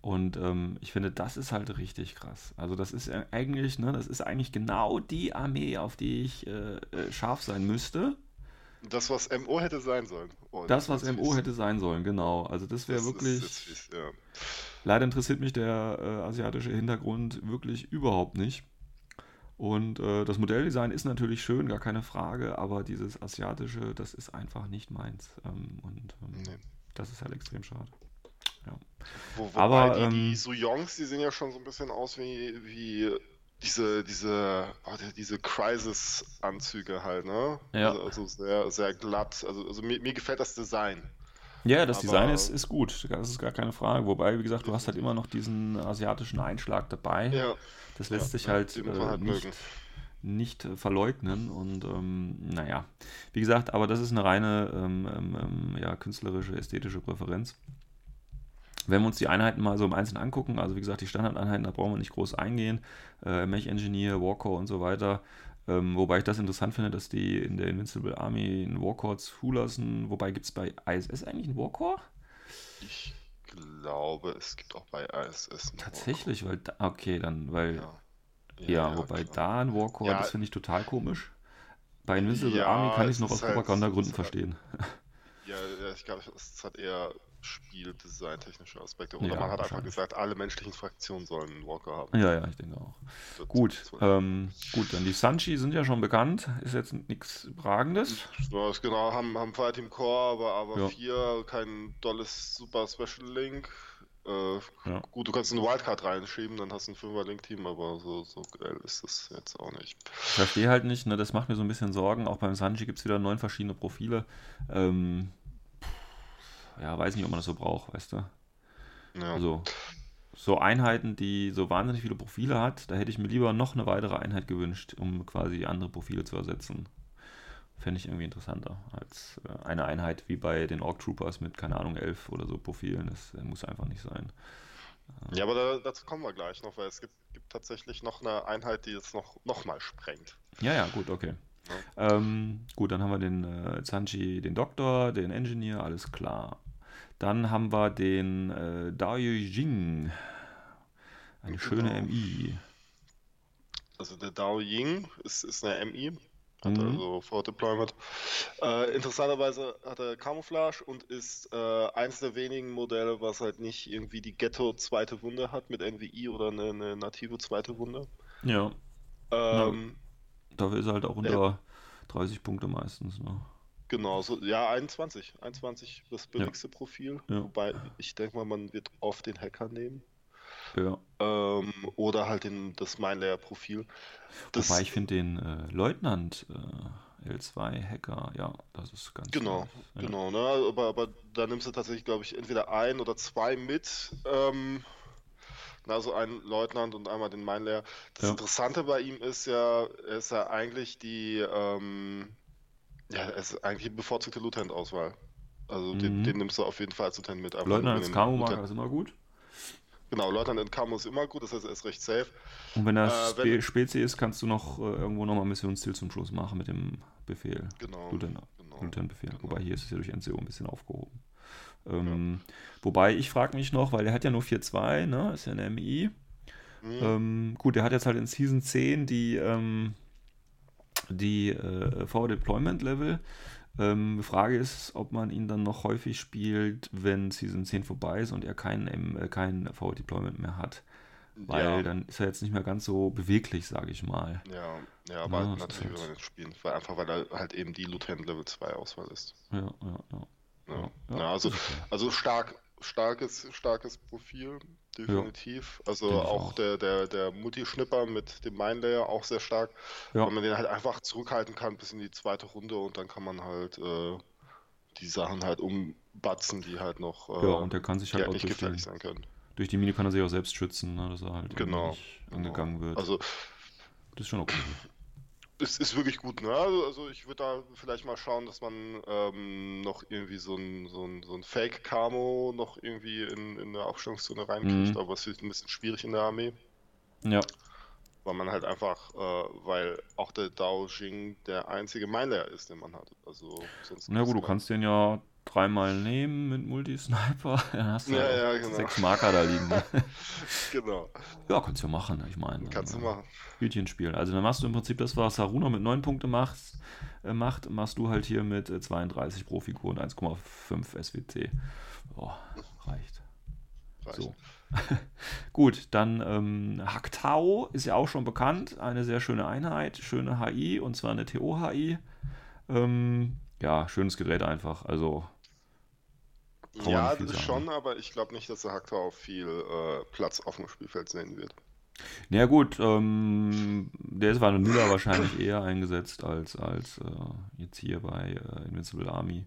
Und ähm, ich finde, das ist halt richtig krass. Also das ist ja eigentlich, ne, das ist eigentlich genau die Armee, auf die ich äh, äh, scharf sein müsste. Das, was MO hätte sein sollen. Oh, Das, was MO wie's- hätte sein sollen, genau. Also das wäre ist wirklich. jetzt wie's- ja. Leider interessiert mich der äh, asiatische Hintergrund wirklich überhaupt nicht. Und äh, das Modelldesign ist natürlich schön, gar keine Frage, aber dieses asiatische, das ist einfach nicht meins. Ähm, und ähm, Nee. das ist halt extrem schade. Wo, wobei Aber, die, die ähm, Suyongs, die sehen ja schon so ein bisschen aus wie, wie diese, diese, oh, die- diese Crisis-Anzüge halt, ne? Ja. Also, also sehr, sehr glatt. Also, also mir, mir gefällt das Design. Ja, das Aber- Design ist, ist gut, das ist gar keine Frage. Wobei, wie gesagt, du hast halt immer noch diesen asiatischen Einschlag dabei. Ja, Das lässt ja, sich halt, äh, halt nicht, mögen. nicht äh, verleugnen. Und ähm, naja, wie gesagt, aber das ist eine reine ähm, ähm, ähm, ja, künstlerische, ästhetische Präferenz. Wenn wir uns die Einheiten mal so im Einzelnen angucken, also wie gesagt, die Standardeinheiten, da brauchen wir nicht groß eingehen. Äh, Mech Engineer, Warcore und so weiter. Ähm, wobei ich das interessant finde, dass die in der Invincible Army einen Warcore zulassen. Wobei gibt es bei ISS eigentlich einen Warcore? Ich glaube, es gibt auch bei ISS einen Tatsächlich, weil da, okay, dann, weil, Warcraft. ja, wobei klar. da ein Warcore, Ja. das finde ich total komisch. Bei Invincible Ja, Army kann ich es noch aus ist halt- Propagandagründen ist halt- verstehen. Ja, ja, ich glaube, es hat eher Spieldesign-technische Aspekte. Oder Ja, man hat einfach gesagt, alle menschlichen Fraktionen sollen einen Walker haben. Ja, ja, ich denke auch. Das- Gut, ähm, gut, dann die Sanchi sind ja schon bekannt, ist jetzt nichts Überragendes. Ja, ist genau, haben, haben Fireteam Core, aber, aber Ja. vier, kein dolles Super Special Link. Äh, Ja. Gut, du kannst eine Wildcard reinschieben, dann hast du ein 5er Link-Team, aber so, so geil ist das jetzt auch nicht. Ich verstehe halt nicht, ne, das macht mir so ein bisschen Sorgen. Auch beim Sanji gibt es wieder neun verschiedene Profile. Ähm, ja, weiß nicht, ob man das so braucht, weißt du. Ja. Also, so Einheiten, die so wahnsinnig viele Profile hat, da hätte ich mir lieber noch eine weitere Einheit gewünscht, um quasi andere Profile zu ersetzen. Fände ich irgendwie interessanter als äh, eine Einheit wie bei den Orc Troopers mit, keine Ahnung, elf oder so Profilen. Das äh, muss einfach nicht sein. Ja, aber da, dazu kommen wir gleich noch, weil es gibt, gibt tatsächlich noch eine Einheit, die jetzt noch, noch mal sprengt. Ja, ja, gut, okay. Ähm, gut, dann haben wir den äh, Sanji, den Doktor, den Engineer, alles klar. Dann haben wir den äh, Dao Jing. Eine schöne Genau. MI. Also der Dao Ying ist, ist eine MI, hat Mhm. also Forward Deployment. Äh, interessanterweise hat er Camouflage und ist äh, eins der wenigen Modelle, was halt nicht irgendwie die Ghetto zweite Wunde hat mit NVI oder eine, eine native zweite Wunde. Ja, Ähm, dafür ist er halt auch unter 30 Punkte meistens. Ne? Genau, so, ja, 21. 21 das billigste Profil. Ja. Wobei ich denke mal, man wird oft den Hacker nehmen. Ja. Ähm, oder halt den, das Mindlayer-Profil. Wobei ich finde den äh, Leutnant äh, L2 Hacker, ja, das ist ganz Genau. Ja. genau, ne? Aber, aber da nimmst du tatsächlich, glaube ich, entweder ein oder zwei mit. Ähm, also einen Leutnant und einmal den Mindlayer. Das Ja. Interessante bei ihm ist ja, er ist ja eigentlich die, ähm, Ja, es ist eigentlich eine bevorzugte Lieutenant-Auswahl. Also den, Mhm. den nimmst du auf jeden Fall als Lieutenant mit. Leutnant den Camo-Marker Lieutenant- ist immer gut. Genau, Leutnant in Camo ist immer gut, das heißt, er ist recht safe. Und wenn er Äh, Spe wenn- Spezi ist, kannst du noch äh, irgendwo nochmal Missionsziel zum Schluss machen mit dem Befehl. Genau. Lieutenant, genau. Lieutenant-Befehl. genau. Wobei hier ist es ja durch NCO ein bisschen aufgehoben. Ähm, Wobei ich frage mich noch, weil der hat ja nur 4.2, ne? Ist ja eine MI. Mhm. Ähm, gut, der hat jetzt halt in Season 10 die, ähm, die äh, Forward Deployment Level. Ähm, Frage ist, ob man ihn dann noch häufig spielt, wenn Season 10 vorbei ist und er kein, M- äh, kein Forward Deployment mehr hat. Weil ja, dann ist er jetzt nicht mehr ganz so beweglich, sage ich mal. ja, ja, aber Ja, natürlich will man jetzt spielen, weil einfach weil er halt eben die Lieutenant Level 2 Auswahl ist. Ja, ja, ja. Ja, also, also stark, starkes, starkes Profil, definitiv. Also Denke ich auch, auch. der, der, der Multischnipper mit dem Mindlayer auch sehr stark, Ja. weil man den halt einfach zurückhalten kann bis in die zweite Runde und dann kann man halt äh, die Sachen halt umbatzen, die halt noch äh, Ja, und der kann sich halt halt auch nicht durch die, gefährlich sein können. durch die Mine kann er sich auch selbst schützen, ne, dass er halt Genau. nicht genau. angegangen wird. Also das ist schon okay. Es ist wirklich gut, ne? Also, also ich würde da vielleicht mal schauen, dass man ähm, noch irgendwie so ein, so ein, so ein Fake-Camo noch irgendwie in, in eine Aufstellungszone reinkriegt, Mhm. aber es wird ein bisschen schwierig in der Armee. Ja, Weil man halt einfach, äh, weil auch der Dao Jing der einzige Mindlayer ist, den man hat. Also sonst na gut, du kannst den ja dreimal nehmen mit Multisniper. Dann hast du Ja, ja, genau. sechs Marker da liegen. Ne? Genau, Ja, kannst du ja machen, ich meine. kannst du äh, machen. Hütchen spielen. Also dann machst du im Prinzip das, was Saruna mit 9 Punkte macht, äh, macht, machst du halt hier mit äh, 32 pro Figur und 1,5 SWT. Oh, reicht. Reicht. So. Gut, dann ähm, Haktao ist ja auch schon bekannt. Eine sehr schöne Einheit, schöne HI und zwar eine TO-HI. Ähm, ja, schönes Gerät einfach. Also, Ja, das schon, aber ich glaube nicht, dass der Hacktor auf viel äh, Platz auf dem Spielfeld sehen wird. na gut, ähm, der ist Vanilla wahrscheinlich eher eingesetzt als, als äh, jetzt hier bei äh, Invincible Army.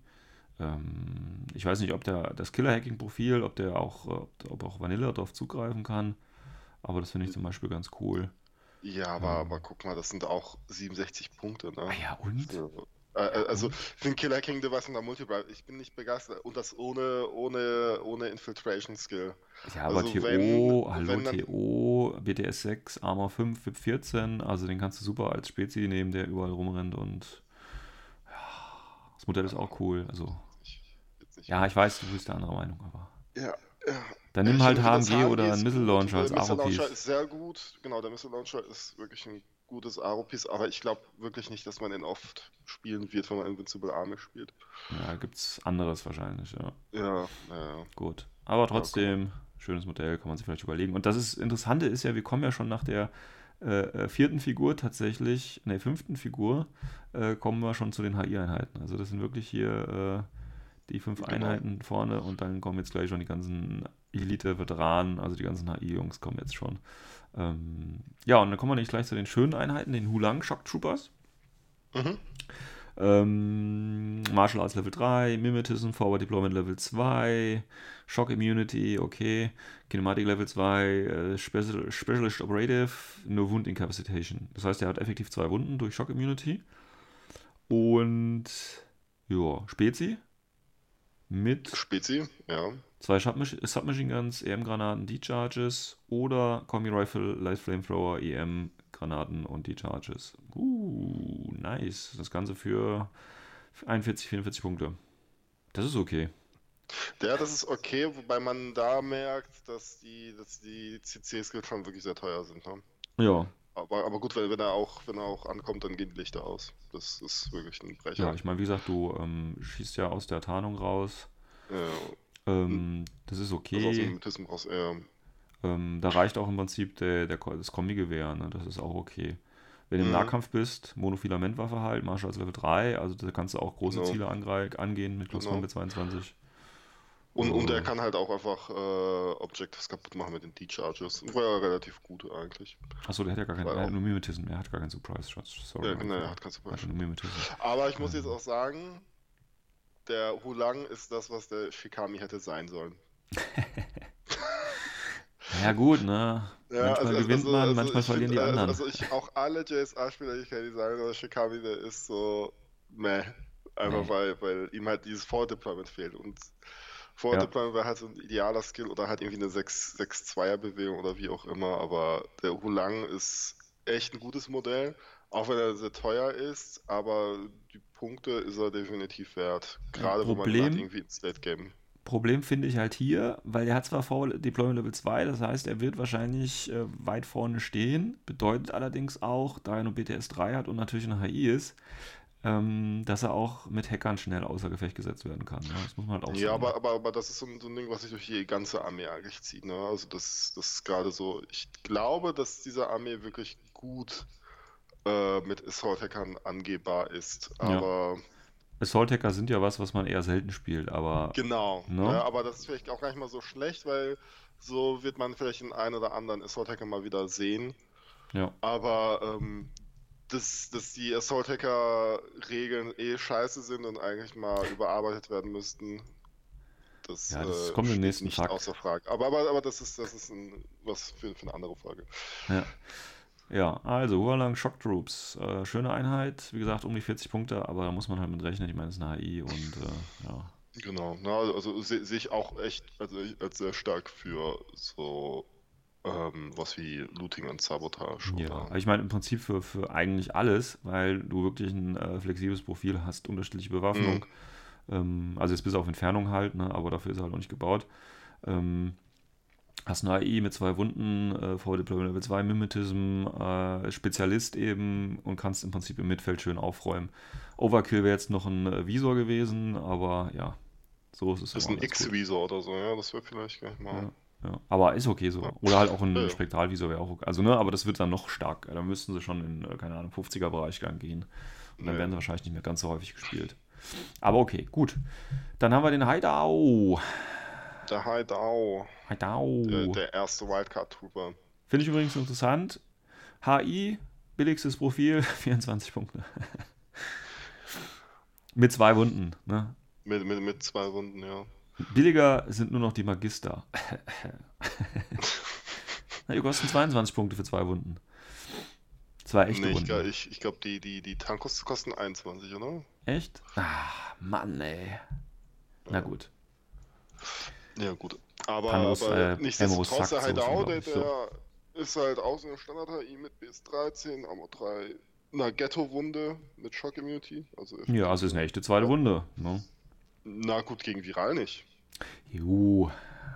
Ähm, ich weiß nicht, ob der das Killer-Hacking-Profil, ob der auch, äh, ob, ob auch Vanilla darauf zugreifen kann. Aber das finde ich zum Beispiel ganz cool. Ja, aber, Ähm. aber guck mal, das sind auch 67 Punkte, ne? Ah ja, und? Ja. Äh, äh, Also den Killer King Device und der Multiplayer, ich bin nicht begeistert. Und das ohne, ohne, ohne Infiltration Skill. Ja, aber Also TO, wenn- hallo wenn dann- TO, BTS 6, Armor 5, VIP 14, also den kannst du super als Spezi nehmen, der überall rumrennt und ja, das Modell ist auch cool. Also, ja, ich weiß, du bist der anderer Meinung, aber ja, ja. dann nimm halt HMG oder einen Missile. Launcher als Der Missile Launcher ist sehr gut. Genau, der Missile Launcher ist wirklich ein gutes Aro-Piece, aber ich glaube wirklich nicht, dass man den oft spielen wird, wenn man Invincible Army spielt. Ja, gibt's anderes wahrscheinlich, ja. Ja, ja. Gut. Aber trotzdem, schönes Modell, kann man sich vielleicht überlegen. Und das ist, Interessante ist ja, wir kommen ja schon nach der äh, äh, vierten Figur tatsächlich, ne, fünften Figur, äh, kommen wir schon zu den HI-Einheiten. Also das sind wirklich hier äh, die fünf Genau. Einheiten vorne und dann kommen jetzt gleich schon die ganzen Elite-Veteranen, also die ganzen HI-Jungs kommen jetzt schon. Ähm, ja, und dann kommen wir nicht gleich zu den schönen Einheiten, den Hulang Shock Troopers. Mhm. Ähm, Martial Arts Level 3, Mimetism, Forward Deployment Level 2, Shock Immunity, okay, Kinematic Level 2, äh, Special, Specialist Operative, No Wound Incapacitation. Das heißt, er hat effektiv zwei Wunden durch Shock Immunity. Und ja, Spezi mit Spezi, ja. Zwei Submach- Submachine Guns, EM-Granaten, D-Charges oder Kombi Rifle, Light Flamethrower, EM-Granaten und D-Charges. Uh, nice. Das Ganze für 41, 44 Punkte. Das ist okay. Ja, das ist okay, wobei man da merkt, dass die, dass die CC-Skills schon wirklich sehr teuer sind. Ne? Ja, Aber, aber gut, wenn, wenn er auch, wenn er auch ankommt, dann gehen die Lichter aus. Das ist wirklich ein Brecher. ja, ich meine, wie gesagt, du ähm, schießt ja aus der Tarnung raus. Ja, Ähm, das ist das ist aus okay. dem raus. Ähm, da reicht auch im Prinzip der, der, das Kombi-Gewehr, ne? das ist auch okay. Wenn du im Mhm. Nahkampf bist, Monofilamenttwaffe halt, Martial Arts Level 3, also da kannst du auch große Genau. Ziele angehen mit Close Genau. Combat 22. Und, und Oh. er kann halt auch einfach äh, Objectives kaputt machen mit den D-Charges. War ja relativ gut eigentlich. Achso, der hat ja gar keinen, er hat nur Mimetism, er hat gar keinen Surprise Shot. Sorry. Ja, genau, er hat keinen Surprise. Mimetism. Aber ich muss jetzt auch sagen, der Hulang ist das, was der Shikami hätte sein sollen. Ja gut, ne? manchmal gewinnt man, manchmal ich verlieren find, die also- anderen. Also ich, auch alle JSA-Spieler, ich kann die sagen, der Shikami, der ist so, meh. Einfach Nee. weil, weil ihm halt dieses Forward-Deployment fehlt. Und Forward-Deployment wäre halt so ein idealer Skill oder halt irgendwie eine 6-2er-Bewegung oder wie auch immer. Aber der Hulang ist echt ein gutes Modell, auch wenn er sehr teuer ist. Aber die Punkte ist er definitiv wert. Gerade wenn man Problem- halt irgendwie ins Late-Game. Problem finde ich halt hier, weil er hat zwar Forward Deployment Level 2, das heißt, er wird wahrscheinlich äh, weit vorne stehen, bedeutet allerdings auch, da er nur BTS 3 hat und natürlich eine HI ist, ähm, dass er auch mit Hackern schnell außer Gefecht gesetzt werden kann. Ne? Das muss man halt auch Ja, aber, aber, aber das ist so ein, so ein Ding, was sich durch die ganze Armee eigentlich zieht. Ne? Also das, das ist gerade so. Ich glaube, dass diese Armee wirklich gut äh, mit Assault-Hackern angehbar ist. Ja. Aber Assault Hacker sind ja was, was man eher selten spielt, aber genau. Ne? Ne? Aber das ist vielleicht auch gar nicht mal so schlecht, weil so wird man vielleicht den einen oder anderen Assault-Hacker mal wieder sehen. ja. Aber ähm, dass, dass die Assault-Hacker-Regeln eh scheiße sind und eigentlich mal überarbeitet werden müssten, das, Ja, das äh, kommt im nächsten nicht Fakt. außer Frage. Aber, aber, aber das ist, das ist ein, was für, für eine andere Folge. Ja. Ja, also Hualang Shock Troops. Äh, schöne Einheit, wie gesagt, um die 40 Punkte, aber da muss man halt mit rechnen. Ich meine, es ist eine HI und äh, ja. Genau. Na, also sehe seh ich auch echt also als sehr stark für so ähm, was wie Looting und Sabotage. Ja, oder- ich meine im Prinzip für, für eigentlich alles, weil du wirklich ein äh, flexibles Profil hast, unterschiedliche Bewaffnung. Ähm, also jetzt bis auf Entfernung halt, ne, aber dafür ist er halt noch nicht gebaut. Ähm, hast eine AI mit zwei Wunden, äh, Forward Deployment Level 2 Mimetism, äh, Spezialist eben und kannst im Prinzip im Midfeld schön aufräumen. Overkill wäre jetzt noch ein äh, Visor gewesen, aber ja, so ist es Das ist ein. X-Visor oder so, ja, das wäre vielleicht gleich mal. Ja, ja. Aber ist okay so. Oder halt auch ein. Spektralvisor wäre auch okay. Also, ne, aber das wird dann noch stark. Da müssten sie schon in, äh, keine Ahnung, 50er-Bereich gehen. Und dann Nee. werden sie wahrscheinlich nicht mehr ganz so häufig gespielt. Aber okay, gut. Dann haben wir den Haidao. Der Haidao, Haidao. der, der erste Wildcard-Trooper. Finde ich übrigens interessant. HI, billigstes Profil, 24 Punkte. Mit zwei Wunden. Ne? Mit, mit, mit zwei Runden, ja. Billiger sind nur noch die Magister. Na, die kosten 22 Punkte für zwei Wunden. Zwei echte Nee, ich, Wunden. glaub- ich, ich glaube, die, die, die Tankos kosten 21, oder? Echt? Ah, Mann, ey. Na gut. Ja, gut. Aber, Tankos, aber äh, nichtsdestotrotz, der Haidao, der, der ist halt auch so eine Standard-HI mit BS13, Ammo 3, einer Ghetto-Wunde mit Shock Immunity. Also Ja, es ist eine echte zweite Wunde. Ne? Na gut, gegen Viral nicht. Juhu,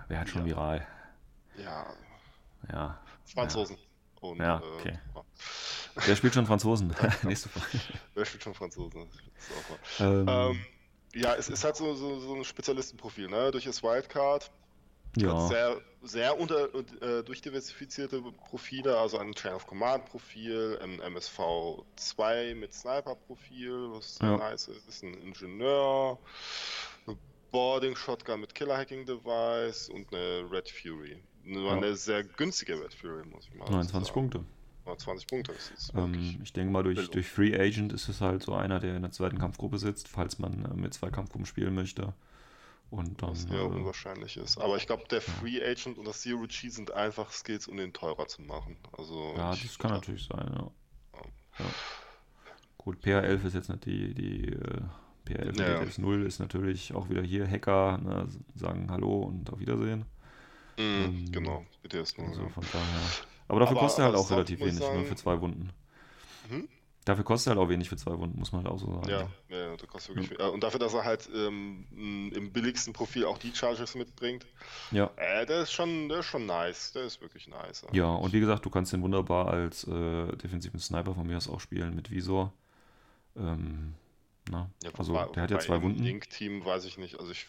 wer hat schon Ja. viral? Ja, Ja. Franzosen. Und, Ja, äh, okay. ja. Wer spielt schon Franzosen? Nächste Frage. Wer spielt schon Franzosen? Ähm, Ähm, ja, es ist halt so, so, so ein Spezialistenprofil, ne? Durch das Wildcard. hat ja. Sehr, sehr unter, äh, durchdiversifizierte Profile, also ein Chain of Command Profil, ein MSV 2 mit Sniper Profil, was sehr Ja. nice ist, ist ein Ingenieur, eine Boarding Shotgun mit Killer Hacking Device und eine Red Fury. Nur Ja. eine sehr günstige Red Fury, muss ich mal 29 sagen. Punkte. 20 Punkte, ist. Ähm, ich denke mal, durch, durch Free Agent ist es halt so einer, der in der zweiten Kampfgruppe sitzt, falls man äh, mit zwei Kampfgruppen spielen möchte. Und dann. was eher Äh, unwahrscheinlich ist. Aber ich glaube, der Free Agent und das Zero G sind einfach Skills, um den teurer zu machen. Also ja, das kann natürlich sein, ja. ja. Gut, PR11 ist jetzt nicht die, die äh, PR11 Ja. DTS 0 ist natürlich auch wieder hier Hacker, ne, sagen Hallo und auf Wiedersehen. Mm, Ähm, genau, BTS nur. Also ja. von daher. Aber dafür Aber- kostet er halt auch relativ wenig, ne, sagen- für zwei Wunden. Mhm. Dafür kostet er halt auch wenig für zwei Wunden, muss man halt auch so sagen. Ja, ja, ja, der kostet wirklich viel. Äh, Und dafür, dass er halt ähm, im billigsten Profil auch die Charges mitbringt, Ja. äh, der ist schon, der ist schon nice. Der ist wirklich nice. Ja, und wie gesagt, du kannst den wunderbar als äh, defensiven Sniper von mir aus auch spielen mit Visor. Ähm, na, Ja, also wobei- der hat ja zwei Wunden. Link-Team weiß ich nicht. Also ich.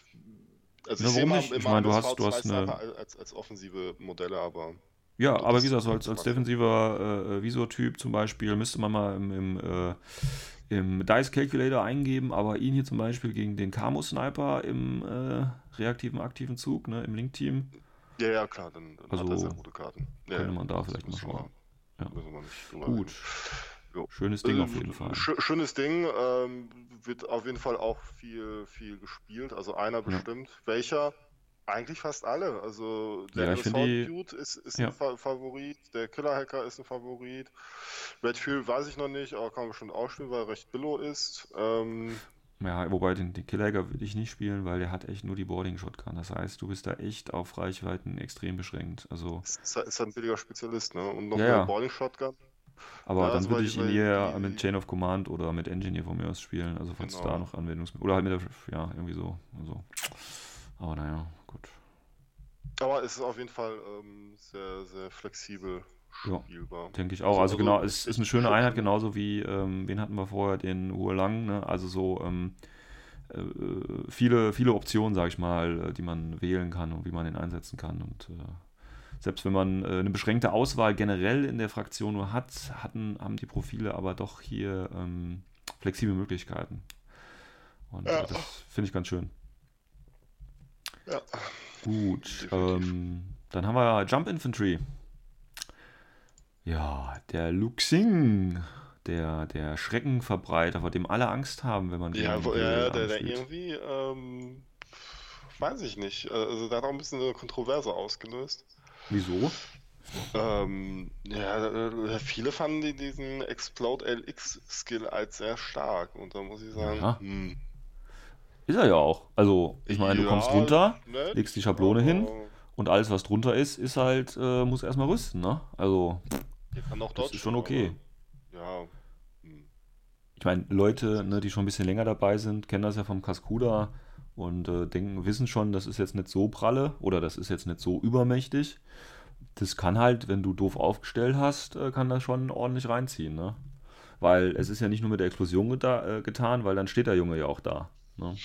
Also ich sehe mal nicht? Ich meine, du hast- du hast V2 eine- als, als offensive Modelle, aber. Ja, aber wie gesagt, so als, als defensiver äh, Visor-Typ zum Beispiel müsste man mal im, im, äh, im Dice Calculator eingeben, aber ihn hier zum Beispiel gegen den Camo-Sniper im äh, reaktiven, aktiven Zug, ne, im Link-Team, Ja, ja, klar, dann, dann hat Also, er sehr gute Karten. Ja, könnte ja, man da vielleicht mal schauen. Ja. müssen wir nicht drüber Gut. Jo. Schönes Ding Äh, auf jeden Fall. sch- Schönes Ding, ähm, wird auf jeden Fall auch viel, viel gespielt. Also einer bestimmt. Welcher? Eigentlich fast alle. Also der Ja, find die- Dude ist, ist Ja. ein Fa Favorit, der Killer Hacker ist ein Favorit. Red Fuel weiß ich noch nicht, aber kann man bestimmt auch spielen, weil er recht billow ist. Ähm, Ja, wobei den, den Killhager würde ich nicht spielen, weil der hat echt nur die Boarding Shotgun. Das heißt, du bist da echt auf Reichweiten extrem beschränkt. Also, Ist, ist, ist ein billiger Spezialist, ne? Und noch Ja, eine. Boarding Shotgun. aber Ja, dann würde ich ihn eher mit Chain of Command oder mit Engineer von mir aus spielen. Also, falls Genau. da noch Anwendungs... Oder halt mit der... Ja, irgendwie so. Also. Aber naja. Aber es ist auf jeden Fall ähm, sehr, sehr flexibel Ja. spielbar. Denke ich auch. Also- Also, genau, es ist eine schöne Einheit, genauso wie, ähm, wen hatten wir vorher, den Huolang, ne? Also so ähm, äh, viele, viele Optionen, sage ich mal, äh, die man wählen kann und wie man den einsetzen kann. Und äh, selbst wenn man äh, eine beschränkte Auswahl generell in der Fraktion nur hat, hatten, haben die Profile aber doch hier ähm, flexible Möglichkeiten. Und Ja. äh, das finde ich ganz schön. Ja. Gut, ähm, dann haben wir Jump Infantry. Ja, der Luxing, der, der Schreckenverbreiter, vor dem alle Angst haben, wenn man Ja, gegen wo, ja, der, der irgendwie, ähm, weiß ich nicht. Also der hat auch ein bisschen eine Kontroverse ausgelöst. Wieso? Ähm, ja, äh, viele fanden die, diesen Explode LX Skill als sehr stark und da muss ich sagen, Ja. hm, Ist er ja auch. Also, ich meine, du ja, kommst runter nett, legst die Schablone hin. und alles, was drunter ist, ist halt, äh, muss erstmal rüsten, ne? Also, das ist schon okay. aber- Ja, hm. Ich meine, Leute, ne, die schon ein bisschen länger dabei sind, kennen das ja vom Cascuda und äh, denken, wissen schon, das ist jetzt nicht so pralle oder das ist jetzt nicht so übermächtig. Das kann halt, wenn du doof aufgestellt hast, äh, kann das schon ordentlich reinziehen, ne? Weil es ist ja nicht nur mit der Explosion geta äh, getan, weil dann steht der Junge ja auch da. Ne?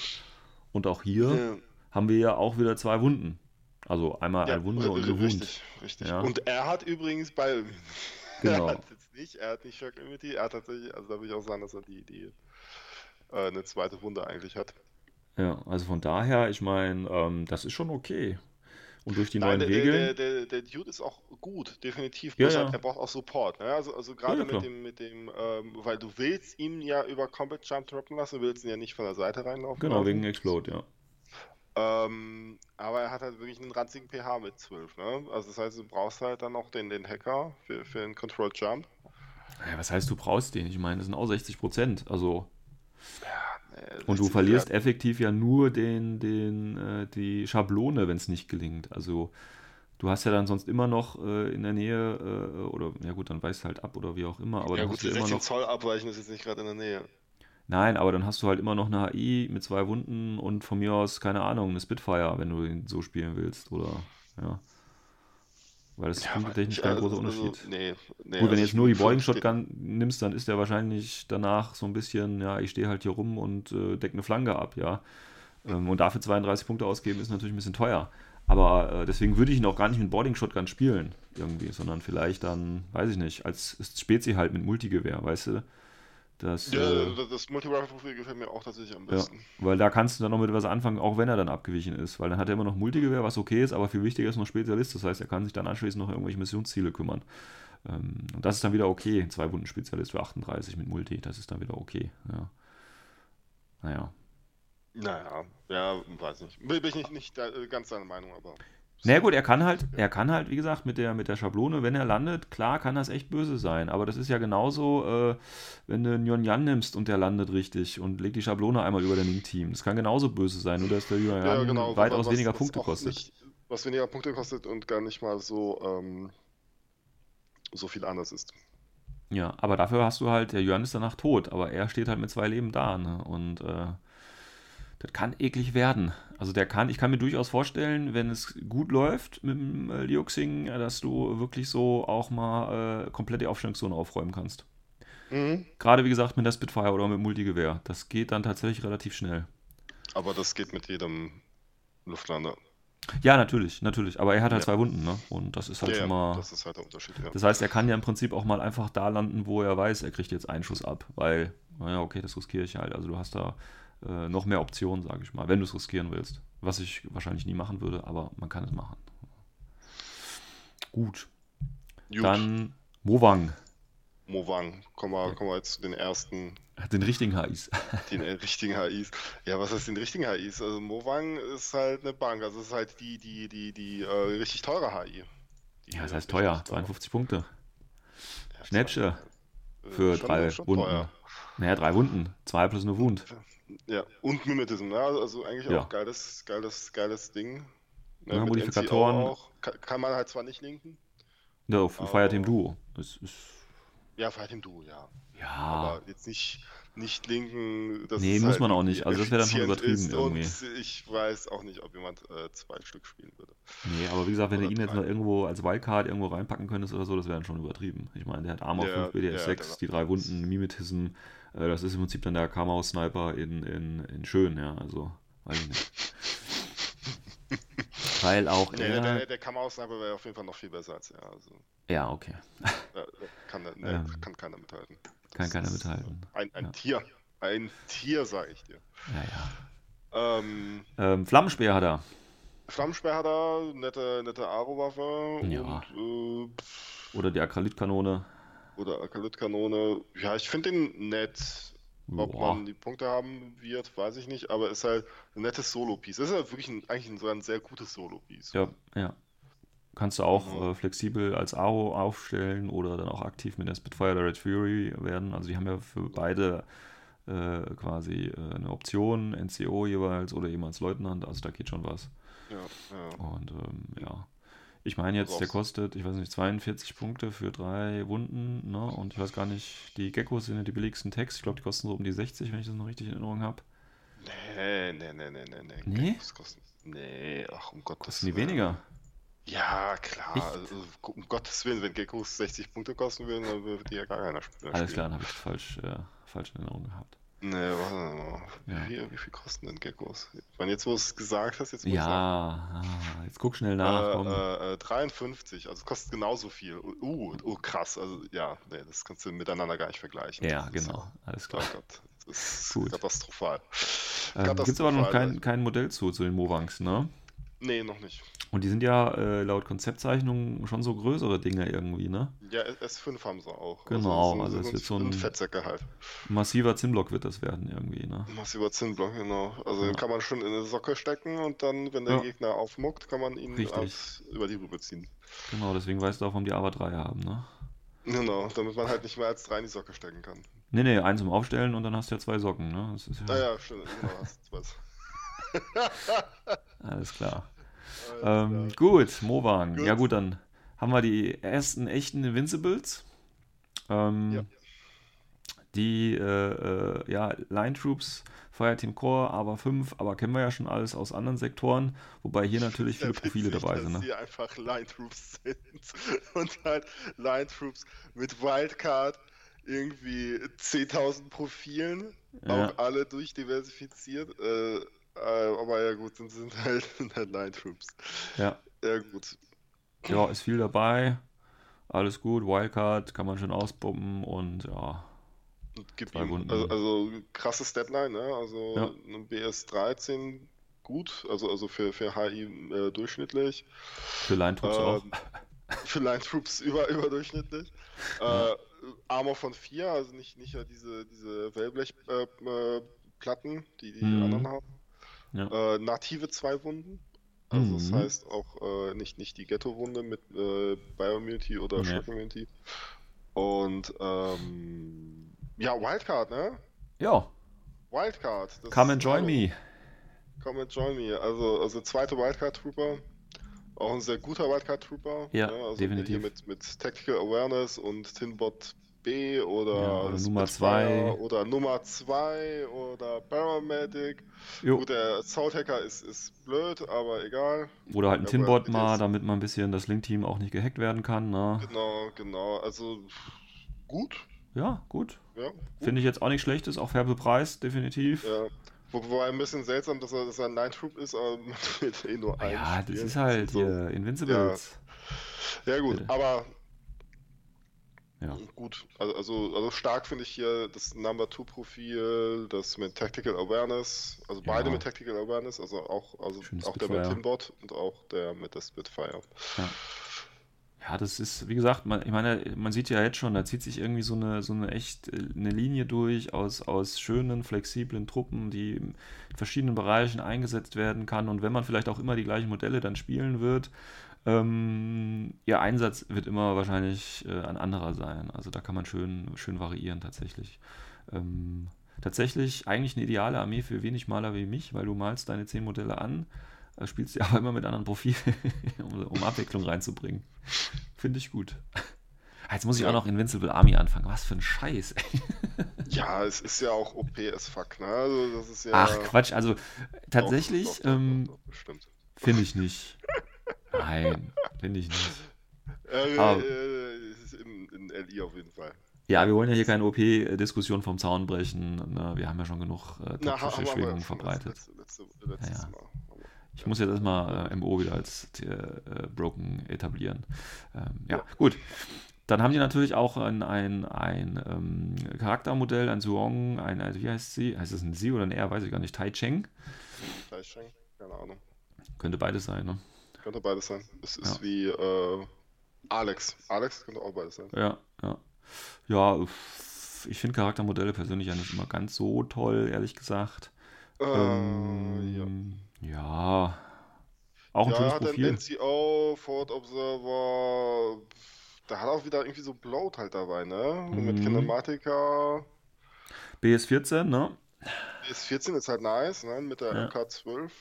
Und auch hier Ja. haben wir ja auch wieder zwei Wunden. Also einmal Ja, ein Wunder und ri- eine Wund. Richtig, richtig. Ja. Und er hat übrigens bei. Genau. Er hat jetzt nicht, er hat nicht Shock Immunity, er hat tatsächlich, also da würde ich auch sagen, dass er die, die äh, eine zweite Wunde eigentlich hat. Ja, also von daher, ich meine, ähm, das ist schon okay. Und durch die Nein, neuen der, Regeln. der, der, der Dude ist auch gut, definitiv. Ja, ja. halt, er braucht auch Support. Ne? Also, also gerade Ja, mit dem, mit dem, ähm, weil du willst ihn ja über Combat Jump droppen lassen, du willst ihn ja nicht von der Seite reinlaufen. Genau, lassen. wegen Explode, ja. Ähm, aber er hat halt wirklich einen ranzigen pH mit 12, ne? Also das heißt, du brauchst halt dann noch den, den Hacker für, für den Control Jump. Ja, was heißt, du brauchst den? Ich meine, das sind auch 60 Prozent. Also, Äh, und du 60 verlierst Grad. effektiv ja nur den, den, äh, die Schablone, wenn es nicht gelingt. Also, du hast ja dann sonst immer noch äh, in der Nähe, äh, oder, ja gut, dann weißt du halt ab oder wie auch immer, aber Ja dann gut, hast die du immer 16 noch. Zoll abweichen ist jetzt nicht gerade in der Nähe. Nein, aber dann hast du halt immer noch eine HI mit zwei Wunden und von mir aus, keine Ahnung, eine Spitfire, wenn du ihn so spielen willst, oder, ja. Weil das ist punktetechnisch ich- kein also- großer also, Unterschied. nee, nee, Gut, wenn also du ich jetzt nur die schon- Shotgun nimmst, dann ist der wahrscheinlich danach so ein bisschen, ja, ich stehe halt hier rum und äh, decke eine Flanke ab, ja. Ähm, und dafür 32 Punkte ausgeben ist natürlich ein bisschen teuer. Aber äh, deswegen würde ich ihn auch gar nicht mit Boarding Shotgun spielen, irgendwie, sondern vielleicht dann, weiß ich nicht, als Spezi halt mit Multigewehr, weißt du? Das, Ja, äh, das- das Multi-Rifle-Profil gefällt mir auch tatsächlich am ja, besten. weil da kannst du dann noch mit was anfangen, auch wenn er dann abgewichen ist. Weil dann hat er immer noch Multigewehr, was okay ist, aber viel wichtiger ist noch Spezialist. Das heißt, er kann sich dann anschließend noch irgendwelche Missionsziele kümmern. Ähm, und das ist dann wieder okay. Zwei Wunden Spezialist für 38 mit Multi, das ist dann wieder okay. Ja. Naja. Naja, ja, weiß nicht. Bin bin ich nicht, nicht da, äh, ganz deiner Meinung, aber. Na naja, gut, er kann halt, er kann halt, wie gesagt, mit der, mit der Schablone, wenn er landet, klar kann das echt böse sein. Aber das ist ja genauso, äh, wenn du einen Yon Yan nimmst und der landet richtig und legt die Schablone einmal über dein Team. Das kann genauso böse sein, nur dass der Yon Ja, genau, weitaus was- weniger was Punkte kostet. Nicht, was weniger Punkte kostet und gar nicht mal so, ähm, so viel anders ist. Ja, aber dafür hast du halt, der Jörn ist danach tot, aber er steht halt mit zwei Leben da, ne? Und äh, das kann eklig werden. Also der kann, ich kann mir durchaus vorstellen, wenn es gut läuft mit dem äh, Liuxing, äh, dass du wirklich so auch mal äh, komplett die Aufstellungszone aufräumen kannst. Mhm. Gerade wie gesagt mit der Spitfire oder mit dem Multigewehr. Das geht dann tatsächlich relativ schnell. Aber das geht mit jedem Luftlander. Ja, natürlich, natürlich. Aber er hat halt Ja. zwei Wunden, ne? Und das ist halt Ja, schon mal. das ist halt der Unterschied, ja. Das heißt, er kann ja im Prinzip auch mal einfach da landen, wo er weiß, er kriegt jetzt einen Schuss ab, weil, naja, okay, das riskiere ich halt. Also du hast da äh, noch mehr Optionen, sage ich mal, wenn du es riskieren willst. Was ich wahrscheinlich nie machen würde, aber man kann es machen. Gut. Gut, Dann Mowang. Mowang. Kommen wir, kommen wir jetzt zu den ersten, den richtigen HIs. den äh, richtigen HIs. Ja, was heißt den richtigen HIs? Also Mowang ist halt eine Bank. Also es ist halt die, die, die, die äh, richtig teure HI. Die Ja, das heißt teuer. teure- 52 Punkte. Ja, Schnäppchen. Für schon- drei schon Wunden. teuer. Naja, drei Wunden. Zwei plus eine Wund. Ja, und Mimetism, ne? Also eigentlich Ja. auch geiles, geiles, geiles Ding. Ne, Ja, Modifikatoren. Auch. Kann, man halt zwar nicht linken. Ja, auf Aber- Fireteam Duo. Das ist. Ja, Fighting Duo, ja. Ja. Aber jetzt nicht, nicht linken. dass Nee, muss halt man auch irgendwie nicht. Also das wäre dann schon übertrieben Und ich weiß auch nicht, ob jemand äh, zwei Stück spielen würde. Nee, aber wie gesagt, wenn du Oder ihn jetzt noch irgendwo als Wildcard irgendwo reinpacken könntest oder so, das wäre dann schon übertrieben. Ich meine, der hat Armor Ja, 5, BDS ja, 6, der- die drei Wunden, Mimetism. Äh, das ist im Prinzip dann der Kamau-Sniper in, in, in schön, ja. Also, weiß ich nicht. Weil auch Nee, er. der, der, der Kamau-Sniper wäre auf jeden Fall noch viel besser als er. Also, ja, okay. kann, nee, Ähm, kann keiner mithalten. kann Das keiner ist, mithalten. Ein, ein Ja. Tier. Ein Tier, sage ich dir. Ja, ja. Ähm, Ähm, Flammenspeer hat er. Flammensperr hat er, nette, nette Aro-Waffe Ja. und äh, Oder die Akralitkanone. Oder Akalith-Kanone. Ja, ich finde den nett. Ob Boah. man die Punkte haben wird, weiß ich nicht, aber ist halt ein nettes Solo-Piece. Das ist halt wirklich ein, eigentlich ein, so ein sehr gutes Solo-Piece. Ja, ja. Kannst du auch Mhm. äh, flexibel als Aro aufstellen oder dann auch aktiv mit der Spitfire der Red Fury werden. Also die haben ja für beide äh, quasi äh, eine Option, NCO jeweils oder eben als Leutnant. Also da geht schon was. Ja, ja. Und ähm, ja. Ich meine jetzt, der kostet, ich weiß nicht, 42 Punkte für drei Wunden, ne? Und ich weiß gar nicht, die Geckos sind ja die billigsten Tags. Ich glaube, die kosten so um die 60, wenn ich das noch richtig in Erinnerung habe. Nee, nee, nee, nee, nee, nee. Nee? Das kostet, nee, ach, um Gottes Kosten die Willen. weniger? Ja, klar. Also, um Gottes Willen, wenn Geckos 60 Punkte kosten würden, dann würde die ja gar keiner spielen. Alles klar, dann habe ich falsch, äh, falsch in Erinnerung gehabt. Nee, warte mal. Wie, Ja. viel, wie viel kosten denn Geckos? Meine, jetzt, wo du es gesagt hast, jetzt muss. Ja, ah, jetzt guck schnell nach. Äh, äh, 53, also es kostet genauso viel. Uh, oh, krass. Also ja, nee, das kannst du miteinander gar nicht vergleichen. Ja, Das ist genau, alles Oh klar. Gott, das ist Gut. katastrophal. Ähm, Gibt es aber noch Katastrophal, kein, kein Modell zu, zu den Movangs, ne? Nee, noch nicht. Und die sind ja äh, laut Konzeptzeichnung schon so größere Dinge irgendwie, ne? Ja, S- S5 haben sie auch. Genau, sind- also es wird so ein- Fettsäcke halt. Massiver Zinnblock wird das werden irgendwie, ne? Massiver Zinnblock, genau. Also Ja. den kann man schon in eine Socke stecken und dann, wenn der Ja. Gegner aufmuckt, kann man ihn aus, über die Rübe ziehen. Genau, deswegen weißt du auch, warum die AVA 3 haben, ne? Genau, damit man halt nicht mehr als drei in die Socke stecken kann. Nee, nee, einen zum Aufstellen und dann hast du ja zwei Socken, ne? Das ist ja Naja, stimmt, genau, hast du was. alles klar. Alles Ähm, klar. gut, Movang. Gut. Ja gut, dann haben wir die ersten echten Invincibles. Ähm, Ja. Die äh, äh, ja, Line Troops, Fireteam Core, aber 5, aber kennen wir ja schon alles aus anderen Sektoren, wobei hier natürlich viele Ja, Profile witzig, dabei dass sind. Ne? die einfach Line Troops sind und halt Line Troops mit Wildcard irgendwie 10.000 Profilen, Ja. auch alle durchdiversifiziert. Äh, aber ja gut, sind, sind halt, sind halt Line Troops. Ja. Ja gut. ja, ist viel dabei. Alles gut, Wildcard kann man schön auspumpen und ja, Und gib Zwei ihm. Also, also krasses Deadline, ne? Also Ja. ein BS13 gut, also, also für, für HI äh, durchschnittlich. für Line Troops auch. Ähm, Für Line Troops über, überdurchschnittlich. Ja. Äh, Armor von 4, also nicht, nicht ja diese, diese Wellblechplatten, äh, Platten, die die Mhm. anderen haben. Ja. Äh, native zwei Wunden. Also das Mhm. heißt auch äh, nicht, nicht die Ghetto-Wunde mit äh, Bioimmunity oder Ja. Shock Immunity. Und ähm, ja, Wildcard, ne? Ja, Wildcard. das come and join me. Come and join me. Also, also zweite Wildcard Trooper. Auch ein sehr guter Wildcard Trooper. Ja, also definitiv. Hier mit, mit Tactical Awareness und Tinbot B oder, Ja, oder Nummer Spitfire zwei. Oder Nummer 2 oder Paramedic. Jo. Gut, der Assault Hacker ist, ist blöd, aber egal. Oder halt ein Ja, Tinbot mal, damit man ein bisschen das Link-Team auch nicht gehackt werden kann. Ne? Genau, genau. Also gut. Ja, gut. Ja, gut. Finde ich jetzt auch nicht schlecht, ist auch fair bepreist, definitiv. Ja. Wo- Wobei ein bisschen seltsam, dass er, dass er ein Nine Troop ist, aber man wird eh nur einen. Ja, das ist halt so. hier Invincibles. Ja, gut, Bitte. aber Ja. gut. Also, also, also stark finde ich hier das Number 2 Profil, das mit Tactical Awareness, also Ja. beide mit Tactical Awareness, also auch, also Schönes auch der mit. Tinbot und auch der mit der Spitfire. Ja. Ja, Ja, das ist, wie gesagt, man, ich meine, man sieht ja jetzt schon, da zieht sich irgendwie so eine, so eine echt äh, eine Linie durch aus, aus schönen, flexiblen Truppen, die in verschiedenen Bereichen eingesetzt werden kann. Und wenn man vielleicht auch immer die gleichen Modelle dann spielen wird, ähm, ihr Einsatz wird immer wahrscheinlich äh, ein anderer sein. Also da kann man schön, schön variieren tatsächlich. Ähm, tatsächlich eigentlich eine ideale Armee für wenig Maler wie mich, weil du malst deine zehn Modelle an, äh, spielst sie aber immer mit anderen Profilen, um, um Abwechslung reinzubringen. Finde ich gut. Ah, Jetzt muss ich auch noch Invincible Army anfangen. Was für ein Scheiß. ey. Ja, es ist ja auch OP as fuck, ne? Also das ist ja. Ach Quatsch, also tatsächlich ähm, finde ich nicht. Nein, finde ich nicht. Äh, aber- äh, es ist in, in LI auf jeden Fall. Ja, wir wollen ja hier keine OP-Diskussion vom Zaun brechen. Ne? Wir haben ja schon genug äh, Na, toxische wir Schwingungen verbreitet. Letzte, letzte, letztes Ja, ja. Ich muss jetzt erstmal äh, MO wieder als äh, äh, Broken etablieren. Ähm, ja, Ja. gut. Dann haben die natürlich auch ein, ein, ein ähm, Charaktermodell, ein Zuong, ein, also wie heißt sie? Heißt es ein Sie oder ein Er? Weiß ich gar nicht. Tai Cheng? Fleischschenk? Keine Ahnung. Könnte beides sein, ne? Könnte beides sein. Es ist Ja. wie äh, Alex. Alex könnte auch beides sein. Ja, ja. Ja, ich finde Charaktermodelle persönlich ja nicht immer ganz so toll, ehrlich gesagt. Äh, ja. Ähm, ja. Auch ein Ja, schönes hat ein Profil. NCO, Forward Observer. Da hat auch wieder irgendwie so Bloat halt dabei, ne? Und Mit Mhm. Kinematica. BS14, ne? PS14 ist halt nice, ne? Mit der Ja. MK12.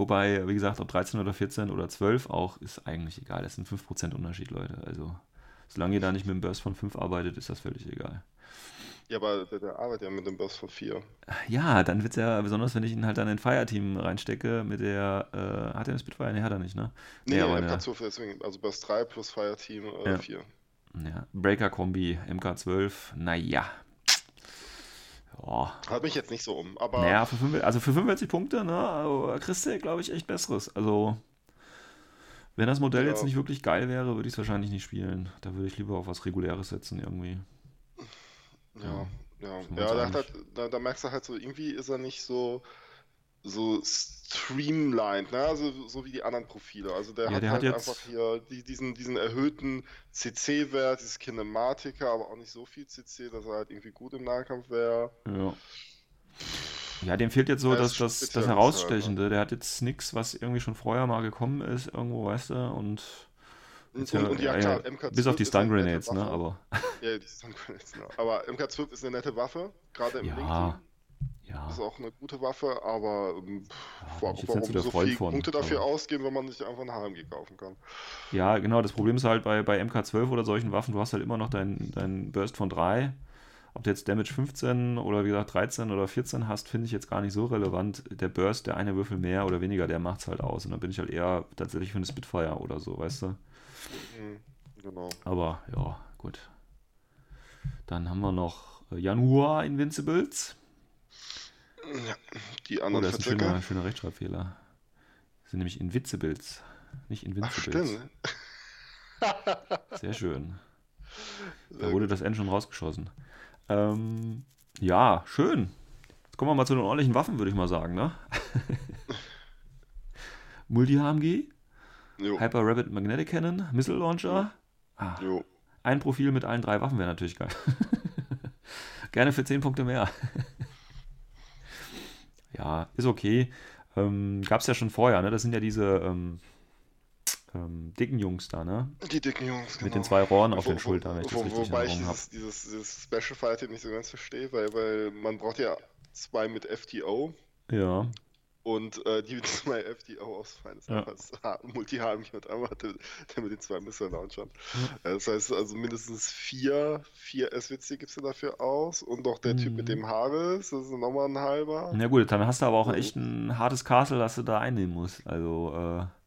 Wobei, wie gesagt, ob 13 oder 14 oder 12 auch, ist eigentlich egal. Das sind 5% Unterschied, Leute. Also, solange ihr da nicht mit einem Burst von 5 arbeitet, ist das völlig egal. Ja, aber der, der arbeitet ja mit dem Burst von 4. Ja, dann wird es ja, besonders wenn ich ihn halt dann in Fireteam reinstecke, mit der, äh, hat er eine Spitfire? Nee, hat er nicht, ne? Nee, aber eine, MK12 deswegen, also Burst 3 plus Fireteam äh, Ja. 4. ja, Breaker-Kombi, MK12, naja. Ja. Hat mich jetzt nicht so um, aber Naja, für 45, also für 45 Punkte, ne, also kriegst du, glaube ich, echt Besseres. Also, wenn das Modell Ja. jetzt nicht wirklich geil wäre, würde ich es wahrscheinlich nicht spielen. Da würde ich lieber auf was Reguläres setzen, irgendwie. ja, ja. Ja, uns da, da, da merkst du halt so, irgendwie ist er nicht so so streamlined, ne? Also so wie die anderen Profile. Also der Ja, hat der hat halt jetzt- einfach hier die, diesen, diesen erhöhten CC-Wert, dieses Kinematica, aber auch nicht so viel CC, dass er halt irgendwie gut im Nahkampf wäre. Ja. Ja, dem fehlt jetzt so das, das, das Herausstechende. Der hat jetzt nichts, was irgendwie schon vorher mal gekommen ist, irgendwo, weißt du, und. Und, ja- und, und ja, klar, ja, MK12 bis auf die Stun Grenades, ne, aber. Ja, die Stun Grenades, ne. Aber MK12 ist eine nette Waffe, gerade im Ja, Link-Team. Ja. Ist auch eine gute Waffe, aber ähm, Ja, warum nicht so viele von, Punkte dafür aber- ausgeben, wenn man nicht einfach eine HMG kaufen kann? Ja, genau. Das Problem ist halt bei, bei MK12 oder solchen Waffen, du hast halt immer noch deinen dein Burst von 3. Ob du jetzt Damage 15 oder wie gesagt 13 oder 14 hast, finde ich jetzt gar nicht so relevant. Der Burst, der eine Würfel mehr oder weniger, der macht's halt aus. Und dann bin ich halt eher tatsächlich für eine Spitfire oder so, weißt du? Hm, genau. Aber ja, gut. Dann haben wir noch äh, Januar Invincibles. Ja, die Oh, anderen das ist ein schöner, schöner Rechtschreibfehler. Das sind nämlich Invincibles, nicht Ach, Invincibles. stimmt. Sehr schön. Da wurde das N schon rausgeschossen. Ähm, ja, schön. Jetzt kommen wir mal zu den ordentlichen Waffen, würde ich mal sagen, ne? Multi-HMG, Hyper Rapid Magnetic Cannon, Missile Launcher. Ah, ein Profil mit allen drei Waffen wäre natürlich geil. Gerne für 10 Punkte mehr. Ja, ist okay. Ähm, Gab es ja schon vorher, ne? Das sind ja diese ähm, ähm, dicken Jungs da, ne? Die dicken Jungs, genau. Mit den zwei Rohren auf Wo- den Schultern, wenn ich das wo- richtig in Wobei ich dieses, dieses, dieses Special Fighting nicht so ganz verstehe, weil, weil man braucht ja zwei mit FTO Ja, und äh, die zwei FTO ausfallen. Ist Ja. einfach Multi-HMG und einmal der, der mit den zwei Missile-Launchern. Äh, Das heißt also mindestens vier, vier SWC gibst du dafür aus und noch der Typ mit Mhm. dem Haares, das ist nochmal ein halber. Na gut, dann hast du aber auch Mhm. echt ein hartes Castle, das du da einnehmen musst. Also,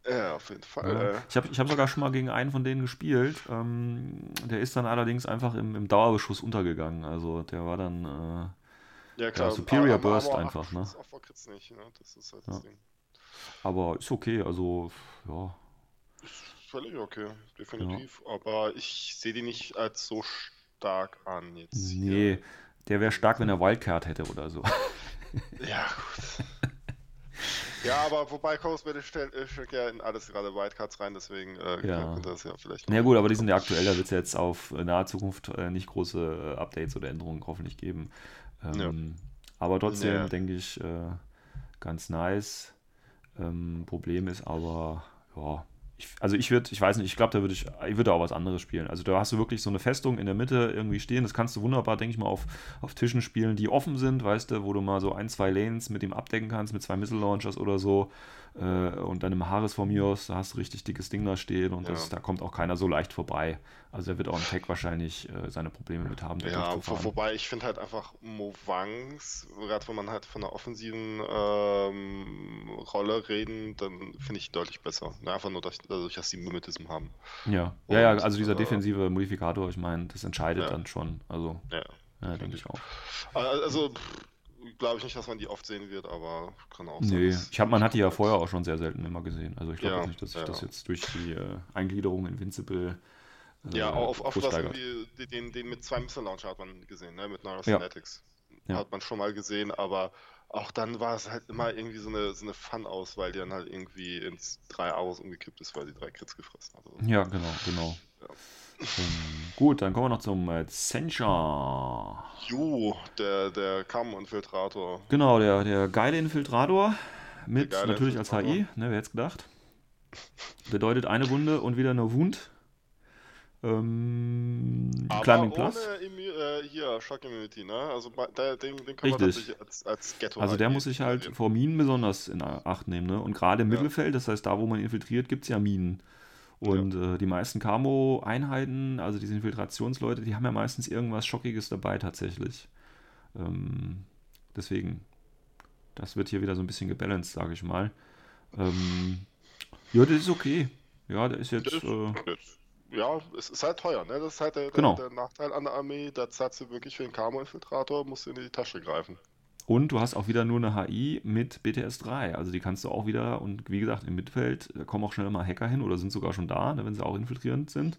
äh, Ja, auf jeden Fall. ja. äh. ich habe ich hab sogar schon mal gegen einen von denen gespielt. Ähm, der ist dann allerdings einfach im, im Dauerbeschuss untergegangen. Also, der war dann, äh, Ja, klar. Superior aber- Burst aber einfach, ne? Opfer kriegt's nicht, ne? Das ist halt das Ja. Ding. aber ist okay. Also, ja. Völlig okay, definitiv. Aber ich sehe die nicht als so stark an jetzt. hier. Nee, der wäre stark, wenn er Wildcard hätte oder so. Ja, gut. Ja, aber wobei Battle stellt, äh, stellt ja in alles gerade Wildcards rein, deswegen äh, Ja. könnte das ja vielleicht. Ja gut, aber die sind ja aktuell, da wird es jetzt auf äh, nahe Zukunft äh, nicht große äh, Updates oder Änderungen hoffentlich geben. Ähm, Aber trotzdem Ja. denke ich, äh, ganz nice. Ähm, Problem ist aber, ja, ich, also ich würde, ich weiß nicht, ich glaube, da würde ich, ich würde auch was anderes spielen. Also da hast du wirklich so eine Festung in der Mitte irgendwie stehen. Das kannst du wunderbar, denke ich mal, auf, auf Tischen spielen, die offen sind, weißt du, wo du mal so ein, zwei Lanes mit dem abdecken kannst, mit zwei Missile Launchers oder so. Äh, und dann im Haares von mir aus, da hast du richtig dickes Ding da stehen und das, Ja. da kommt auch keiner so leicht vorbei. Also da wird auch ein Tech wahrscheinlich äh, seine Probleme mit haben, Ja, durchzufahren. wobei ich finde halt einfach Movangs, gerade wenn man halt von der offensiven ähm, Rolle reden, dann finde ich deutlich besser. Ne, einfach nur dadurch, dadurch, dass die Mimetism haben. Ja, ja, ja, Und, also dieser äh, defensive Modifikator, ich meine, das entscheidet Ja. dann schon. Also, Ja. ja, denke ich auch. Also, glaube ich nicht, dass man die oft sehen wird, aber kann auch sein. Nee, ich hab, man hat die ja vorher auch schon sehr selten immer gesehen. Also ich glaube Ja, nicht, dass sich ja. das jetzt durch die äh, Eingliederung Invincible äh, Ja, auf, auf groß was irgendwie, den, den mit zwei Missile Launcher hat man gesehen, ne? mit. Neurosynetics. Ja. Hat man schon mal gesehen, aber auch dann war es halt immer irgendwie so eine, so eine Fun-Auswahl, die dann halt irgendwie ins 3 Aus umgekippt ist, weil sie drei Crits gefressen hat. Also, Ja, genau, genau. Ja. Ähm, gut, dann kommen wir noch zum äh. Jo, der, der Kamm-Infiltrator. Genau, der, der geile Infiltrator mit geile natürlich als Infiltrator. HI, ne, wer hätte gedacht. Bedeutet eine Wunde und wieder eine Wund. Ähm, Aber Climbing Plus. Äh, hier, Shock Immunity, ne? Also der, den, den kann man Richtig. tatsächlich als, als Ghetto Also der ID muss sich halt vor Minen besonders in Acht nehmen. Ne? Und gerade im Ja. Mittelfeld, das heißt da, wo man infiltriert, gibt es ja Minen. Und äh, die meisten Camo-Einheiten, also diese Infiltrationsleute, die haben ja meistens irgendwas Schockiges dabei tatsächlich. Ähm, deswegen, das wird hier wieder so ein bisschen gebalanced, sage ich mal. Ähm, ja, das ist okay. Ja, der ist jetzt... Äh, Ja, es ist halt teuer, ne? Das ist halt der, Genau. der, der Nachteil an der Armee. Da zahlst du wirklich für den Camo-Infiltrator, musst du in die Tasche greifen. Und du hast auch wieder nur eine HI mit BTS 3. Also die kannst du auch wieder, und wie gesagt, im Mittelfeld kommen auch schnell mal Hacker hin oder sind sogar schon da, ne, wenn sie auch infiltrierend sind.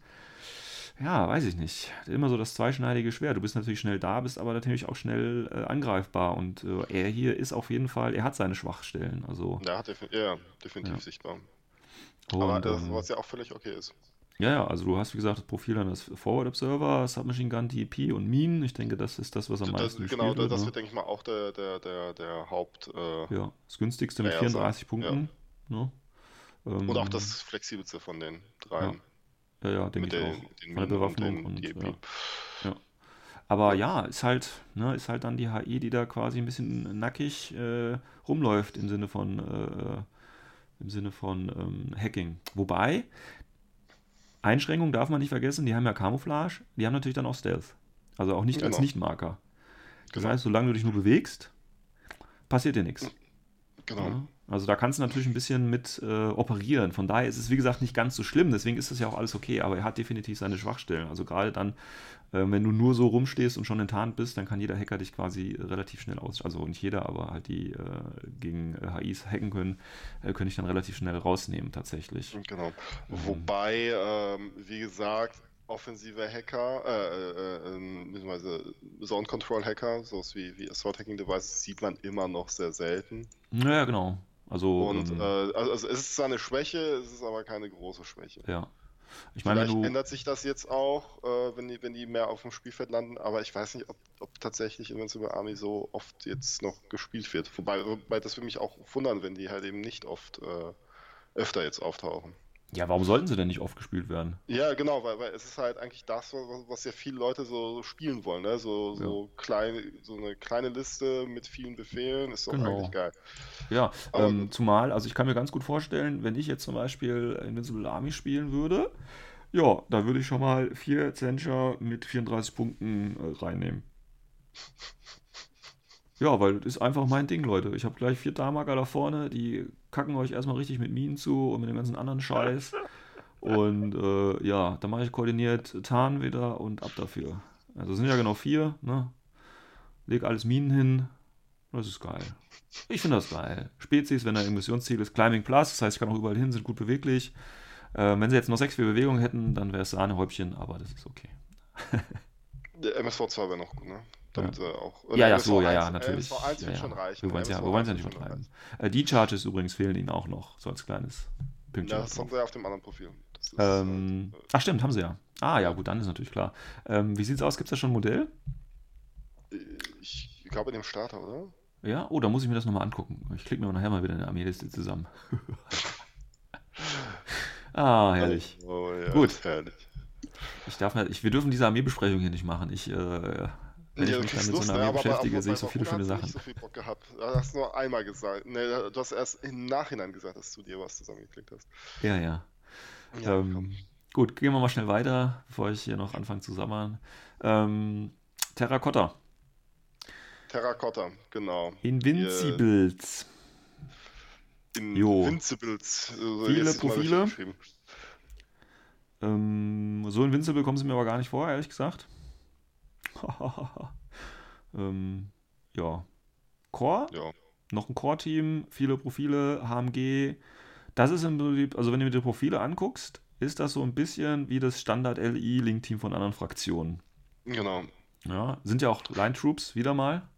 Ja, weiß ich nicht. Immer so das zweischneidige Schwert. Du bist natürlich schnell da, bist aber natürlich auch schnell äh, angreifbar. Und äh, er hier ist auf jeden Fall, er hat seine Schwachstellen. Also, Ja, hat defin ja, definitiv Ja. sichtbar. und, Aber das, ähm, was ja auch völlig okay ist. Ja, ja, also du hast, wie gesagt, das Profil dann das Forward Observer, Submachine Gun, DP und Minen. Ich denke, das ist das, was am Das, meisten genau, wird, das ne? wird, denke ich mal, auch der, der, der, der Haupt. Äh, Ja, das günstigste mit Ja, ja, 34 so, Punkten. Ne? Ähm, Und auch das flexibelste von den dreien. Ja, ja, denke mit ich den, auch. den Von der Minen und Bewaffnung den und, ja. Aber ja, ist halt, ne, ist halt dann die HI, die da quasi ein bisschen nackig äh, rumläuft im Sinne von, äh, im Sinne von ähm, Hacking. Wobei, Einschränkung darf man nicht vergessen, die haben ja Camouflage, die haben natürlich dann auch Stealth. Also auch nicht als Genau. Nichtmarker. Das Genau. heißt, solange du dich nur bewegst, passiert dir nichts. Genau. Ja, also da kannst du natürlich ein bisschen mit äh, operieren. Von daher ist es, wie gesagt, nicht ganz so schlimm. Deswegen ist das ja auch alles okay. Aber er hat definitiv seine Schwachstellen. Also gerade dann, äh, wenn du nur so rumstehst und schon enttarnt bist, dann kann jeder Hacker dich quasi relativ schnell aus... Also nicht jeder, aber halt die äh, gegen äh, HIs hacken können, äh, könnte ich dann relativ schnell rausnehmen tatsächlich. Genau. Mhm. Wobei, ähm, wie gesagt, offensive Hacker, äh, äh, äh, beziehungsweise Zone Control Hacker, sowas wie, wie Assault Hacking Devices, sieht man immer noch sehr selten. Naja, genau. Also, Und ähm, äh, also, also es ist zwar eine Schwäche, es ist aber keine große Schwäche. ja. Ich meine, Vielleicht du... ändert sich das jetzt auch, äh, wenn, die, wenn die mehr auf dem Spielfeld landen, aber ich weiß nicht, ob, ob tatsächlich Invincible Army so oft jetzt noch gespielt wird. Wobei, wobei das würde mich auch wundern, wenn die halt eben nicht oft äh, öfter jetzt auftauchen. Ja, warum sollten sie denn nicht oft gespielt werden? Ja, genau, weil, weil es ist halt eigentlich das, was, was ja viele Leute so, so spielen wollen, ne? So, so, kleine, so eine kleine Liste mit vielen Befehlen ist doch Genau. eigentlich geil. Ja, ähm, zumal, also ich kann mir ganz gut vorstellen, wenn ich jetzt zum Beispiel Invincible Army spielen würde, ja, da würde ich schon mal vier Zencher mit 34 Punkten äh, reinnehmen. Ja, weil das ist einfach mein Ding, Leute. Ich habe gleich vier Damager da vorne, die kacken euch erstmal richtig mit Minen zu und mit dem ganzen anderen Scheiß. Und äh, ja, dann mache ich koordiniert Tarn wieder und ab dafür. Also sind ja genau vier, ne? Leg alles Minen hin. Das ist geil. Ich finde das geil. Spezies, wenn da ein Missionsziel ist, Climbing Plus, das heißt, ich kann auch überall hin, sind gut beweglich. Äh, wenn sie jetzt noch 6 für Bewegung hätten, dann wäre es Sahnehäubchen, aber das ist okay. Der MSV2 wäre noch gut, ne? Damit sie auch. Ja, ja, so, ja, ja, 1 natürlich. MSV 1 ja, ja. schon reichen. Wir wollen es ja, MSV wir wollen's ja 1 nicht übertreiben. Äh, die Charges übrigens fehlen ihnen auch noch, so als kleines Pünktchen. Ja, das haben sie ja auf dem anderen Profil. Ist Ähm, halt, ach stimmt, haben sie ja. Ah ja, gut, dann ist natürlich klar. Ähm, wie sieht's aus? Gibt es da schon ein Modell? äh, ich glaube in dem Starter, oder? Ja? Oh, da muss ich mir das nochmal angucken. Ich klicke mir nachher mal wieder eine Armeeliste zusammen. ah, herrlich. Oh, ja, Gut. herrlich. Ich darf halt, ich, wir dürfen diese Armeebesprechung hier nicht machen. Ich, äh, wenn ich mich dann mit so einer ne? Armee bei- beschäftige, sehe ich so viele schöne du Sachen. nicht so viel Bock gehabt. Da hast du nur einmal gesagt. Nee, du hast erst im Nachhinein gesagt, dass du dir was zusammengeklickt hast. Ja, ja. Ja, ähm, gut, gehen wir mal schnell weiter, bevor ich hier noch anfange zu sammern. Ähm, Terracotta. Terracotta, genau. Invincibles. Invincibles. So, Viele Profile. Ähm, so Invincible kommen sie mir aber gar nicht vor, ehrlich gesagt. ähm, ja. Core, Ja. noch ein Core-Team, viele Profile, HMG. Das ist im Prinzip, also wenn du dir die Profile anguckst, ist das so ein bisschen wie das Standard-LI-Link-Team von anderen Fraktionen. Genau. Ja, sind ja auch Line Troops wieder mal.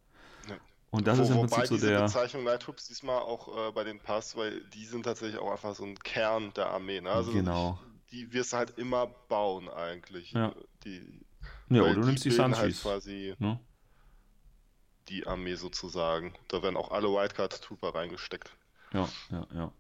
Ja. Und das Wo, ist im Prinzip so diese der. Bezeichnung Night Troops diesmal auch äh, bei den passt, weil die sind tatsächlich auch einfach so ein Kern der Armee. Ne? Also Genau. Die wirst du halt immer bauen eigentlich. Ja. Die, Ja, oder du nimmst die bilden halt Sunchies. quasi Ne? die Armee sozusagen. Da werden auch alle Wildcard Trooper reingesteckt. Ja, ja, ja.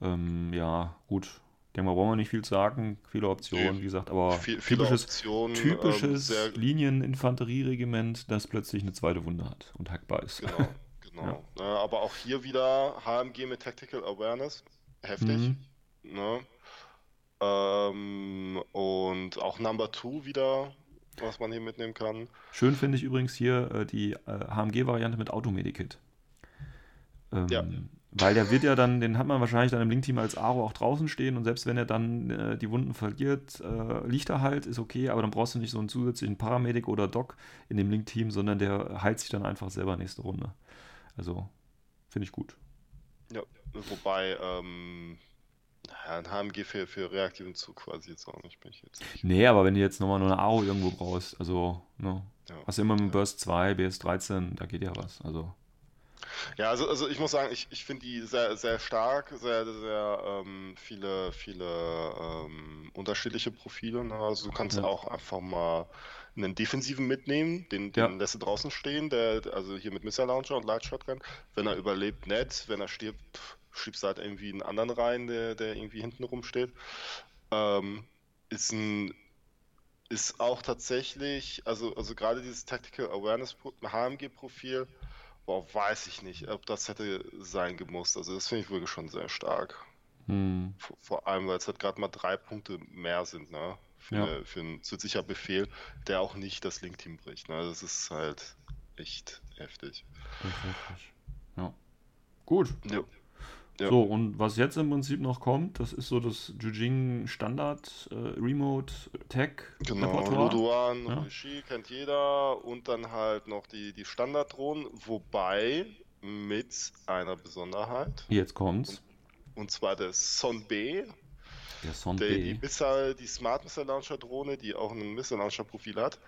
Ähm, ja, gut. Ich denke mal, brauchen wir nicht viel sagen. Viele Optionen, Nee. wie gesagt, aber Viel, typisches, Optionen. ähm, typisches sehr, Linieninfanterieregiment, das plötzlich eine zweite Wunde hat und hackbar ist. genau, genau. Äh, aber auch hier wieder HMG mit Tactical Awareness. Heftig. Mhm. Ne? Ähm, und auch Number 2 wieder, was man hier mitnehmen kann. Schön finde ich übrigens hier äh, die äh, HMG-Variante mit Automedikit. Ähm, Ja. Weil der wird ja dann, den hat man wahrscheinlich dann im Link-Team als Aro auch draußen stehen und selbst wenn er dann äh, die Wunden verliert, äh, liegt er halt, ist okay, aber dann brauchst du nicht so einen zusätzlichen Paramedic oder Doc in dem Link-Team, sondern der heilt sich dann einfach selber nächste Runde. Also, finde ich gut. Ja, wobei, ähm, ja, ein HMG für, für reaktiven Zug quasi jetzt auch nicht, bin ich jetzt. nicht. Nee, aber wenn du jetzt nochmal nur eine Aro irgendwo brauchst, also, ne, Ja. hast du immer mit Burst 2, BS13, da geht ja was. Also, Ja, also, also ich muss sagen, ich, ich finde die sehr, sehr stark, sehr, sehr ähm, viele, viele ähm, unterschiedliche Profile. Ne? Also du kannst Ja. auch einfach mal einen Defensiven mitnehmen, den, den Ja. lässt du draußen stehen, der, also hier mit Missile Launcher und Light Shotgun. Wenn er überlebt, nett. Wenn er stirbt, pff, schiebst halt irgendwie einen anderen rein, der, der irgendwie hinten rumsteht. Ähm, ist ein ist auch tatsächlich, also, also gerade dieses Tactical Awareness HMG-Profil, boah, weiß ich nicht, ob das hätte sein gemusst. Also das finde ich wirklich schon sehr stark. hm, Vor, vor allem, weil es halt gerade mal drei Punkte mehr sind, ne? Für, Ja. eine, für einen zusätzlicher Befehl, der auch nicht das Link-Team bricht. Ne? Das ist halt echt heftig. richtig. Ja. Gut. Ja. Ja. So, und was jetzt im Prinzip noch kommt, das ist so das Jujing Standard äh, Remote Tech Genau. Luduan, Ja. Rishi kennt jeder und dann halt noch die, die Standarddrohnen, wobei mit einer Besonderheit, Jetzt kommt's. und zwar der Son B, Der Son der, die, B. Missile, die Smart Missile Launcher Drohne, die auch ein Missile Launcher Profil hat,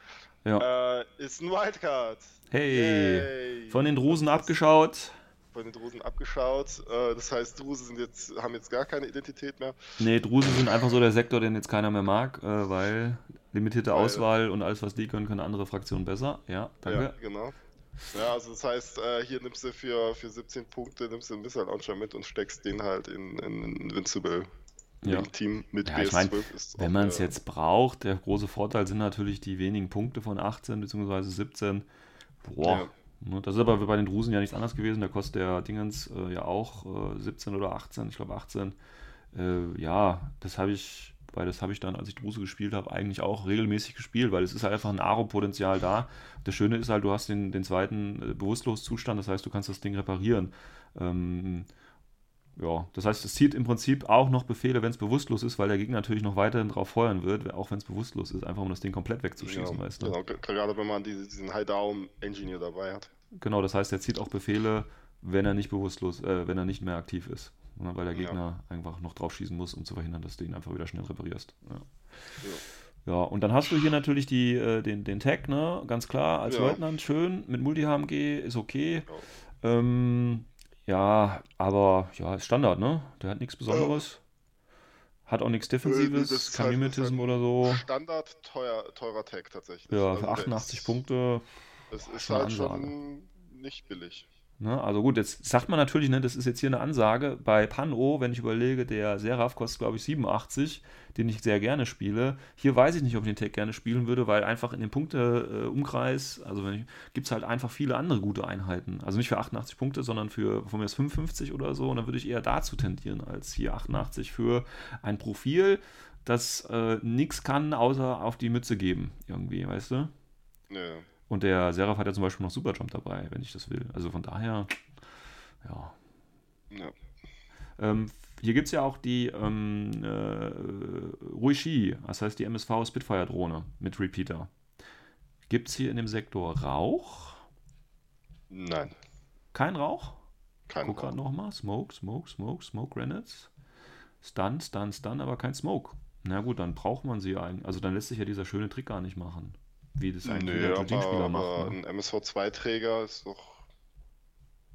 Ja. äh, ist ein Wildcard. Hey, Yay. von den Drusen abgeschaut. Von den Drusen abgeschaut. Äh, das heißt, Drusen sind jetzt, haben jetzt gar keine Identität mehr. Nee, Drusen sind einfach so der Sektor, den jetzt keiner mehr mag, äh, weil limitierte Weil- Auswahl und alles, was die können, können andere Fraktionen besser. Ja, danke. Ja, genau. Ja, also das heißt, äh, hier nimmst du für, für 17 Punkte nimmst du einen Missile Launcher mit und steckst den halt in, in Invincible Ja. Team mit Ja, ich BS12. mein, ist Wenn man es äh, jetzt braucht, der große Vorteil sind natürlich die wenigen Punkte von 18 bzw. 17. Boah. Ja. Ne, Das ist aber bei den Drusen ja nichts anderes gewesen. Da kostet der Dingens äh, ja auch äh, 17 oder 18, ich glaube 18. Äh, ja, das habe ich, weil das habe ich dann, als ich Druse gespielt habe, eigentlich auch regelmäßig gespielt, weil es ist halt einfach ein Aro-Potenzial da. Das Schöne ist halt, du hast den, den zweiten äh, Bewusstloszustand, das heißt, du kannst das Ding reparieren. Ähm, ja, das heißt, es zieht im Prinzip auch noch Befehle, wenn es bewusstlos ist, weil der Gegner natürlich noch weiterhin drauf feuern wird, auch wenn es bewusstlos ist, einfach um das Ding komplett wegzuschießen, ja, weißt du? genau, gerade wenn man diese, diesen High-Down-Engineer dabei hat. Genau, das heißt, er zieht auch Befehle, wenn er nicht bewusstlos, äh, wenn er nicht mehr aktiv ist. Ne, weil der Ja. Gegner einfach noch drauf schießen muss, um zu verhindern, dass du ihn einfach wieder schnell reparierst. Ja. Ja, und dann hast du hier natürlich die, äh, den, den Tag, ne? Ganz klar, als Ja. Leutnant schön. Mit Multi-HMG ist okay. Ja. Ähm, ja, aber ja, ist Standard, ne? Der hat nichts Besonderes. Hat auch nichts das Defensives, halt- das Mimetism ist halt oder so. Standard teuer, teurer Tag tatsächlich. Ja, Also für der 88 ist, Punkte. Das ist halt Ansage. schon nicht billig. Ne? Also gut, jetzt sagt man natürlich, ne, das ist jetzt hier eine Ansage. Bei Pano, wenn ich überlege, der Seraph kostet, glaube ich, 87, den ich sehr gerne spiele. Hier weiß ich nicht, ob ich den Tag gerne spielen würde, weil einfach in dem Punkte-Umkreis, also gibt es halt einfach viele andere gute Einheiten. Also nicht für 88 Punkte, sondern für von mir aus 55 oder so. Und dann würde ich eher dazu tendieren, als hier 88 für ein Profil, das äh, nichts kann, außer auf die Mütze geben, irgendwie, weißt du? Ja. Und der Seraph hat ja zum Beispiel noch Superjump dabei, wenn ich das will. Also von daher, ja. Ja. Ähm, hier gibt es ja auch die ähm, äh, Ruishi, das heißt die MSV Spitfire-Drohne mit Repeater. Gibt es hier in dem Sektor Rauch? Nein, Kein Rauch? kein Guck gerade nochmal. Smoke, Smoke, Smoke, Smoke Grenades. Stun, Stun, Stun, aber kein Smoke. Na gut, dann braucht man sie eigentlich. Also dann lässt sich ja dieser schöne Trick gar nicht machen. Wie das eigentlich Nö, jeder aber, Jujing-Spieler aber macht. Ne? ein MSV2-Träger ist doch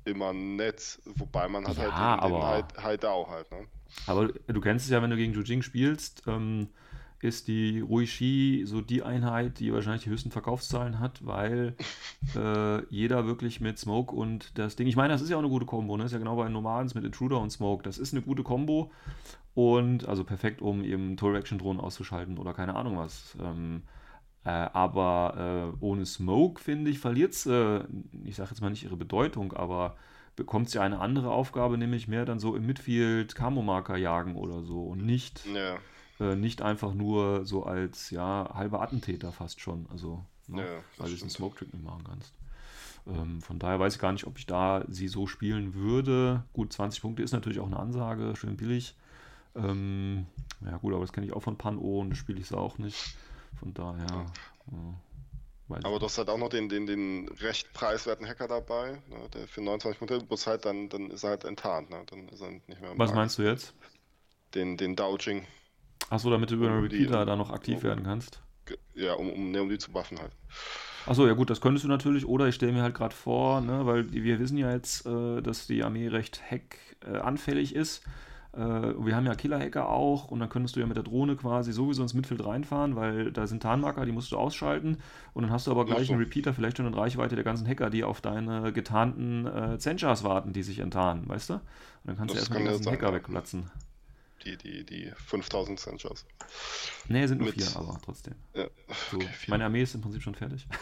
immer nett, wobei man hat Ja, halt den, den aber- High- High-Dao halt, ne? Aber du kennst es ja, wenn du gegen Jujing spielst, ähm, ist die Ruishi so die Einheit, die wahrscheinlich die höchsten Verkaufszahlen hat, weil äh, jeder wirklich mit Smoke und das Ding, ich meine, das ist ja auch eine gute Kombo, ne? Das ist ja genau bei Nomadens mit Intruder und Smoke. Das ist eine gute Kombo und also perfekt, um eben Tour-Action-Drohnen auszuschalten oder keine Ahnung was. Ähm, äh, aber äh, ohne Smoke, finde ich, verliert es, äh, ich sage jetzt mal nicht ihre Bedeutung, aber bekommt sie eine andere Aufgabe, nämlich mehr dann so im Midfield Camo-Marker jagen oder so und nicht, Ja, äh, nicht einfach nur so als ja halber Attentäter fast schon, also ne, Ja, weil du diesen stimmt. Smoke-Trick nicht machen kannst. Ähm, von daher weiß ich gar nicht, ob ich da sie so spielen würde. Gut, 20 Punkte ist natürlich auch eine Ansage, schön billig. Ähm, ja gut, aber das kenne ich auch von Pan-O und das spiele ich sie auch nicht. Von daher, äh, ich aber du hast halt auch noch den, den, den recht preiswerten Hacker dabei, ne? Der für 29 Punkte, bloß halt dann, dann ist er halt enttarnt, ne? Dann ist er nicht mehr Was Markt. meinst du jetzt? Den, den Douging, Achso, damit du über einen die- Repeater da noch aktiv um- werden kannst. ja, um, um, ne, um die zu buffen halt. Achso, ja gut, das könntest du natürlich. Oder ich stelle mir halt gerade vor, ne, weil wir wissen ja jetzt, äh, dass die Armee recht hackanfällig ist. Äh, wir haben ja Killer-Hacker auch und dann könntest du ja mit der Drohne quasi sowieso ins Midfield reinfahren, weil da sind Tarnmarker, die musst du ausschalten und dann hast du aber gleich einen Repeater, vielleicht schon in Reichweite der ganzen Hacker, die auf deine getarnten äh, Zenchas warten, die sich enttarnen, weißt du? Und dann kannst du Das erstmal die kann ja ganzen Hacker wegplatzen. Die, die, die 5000 Sensors. Nee, sind nur Mit- vier, aber trotzdem. Ja, So, okay, meine Armee ist im Prinzip schon fertig.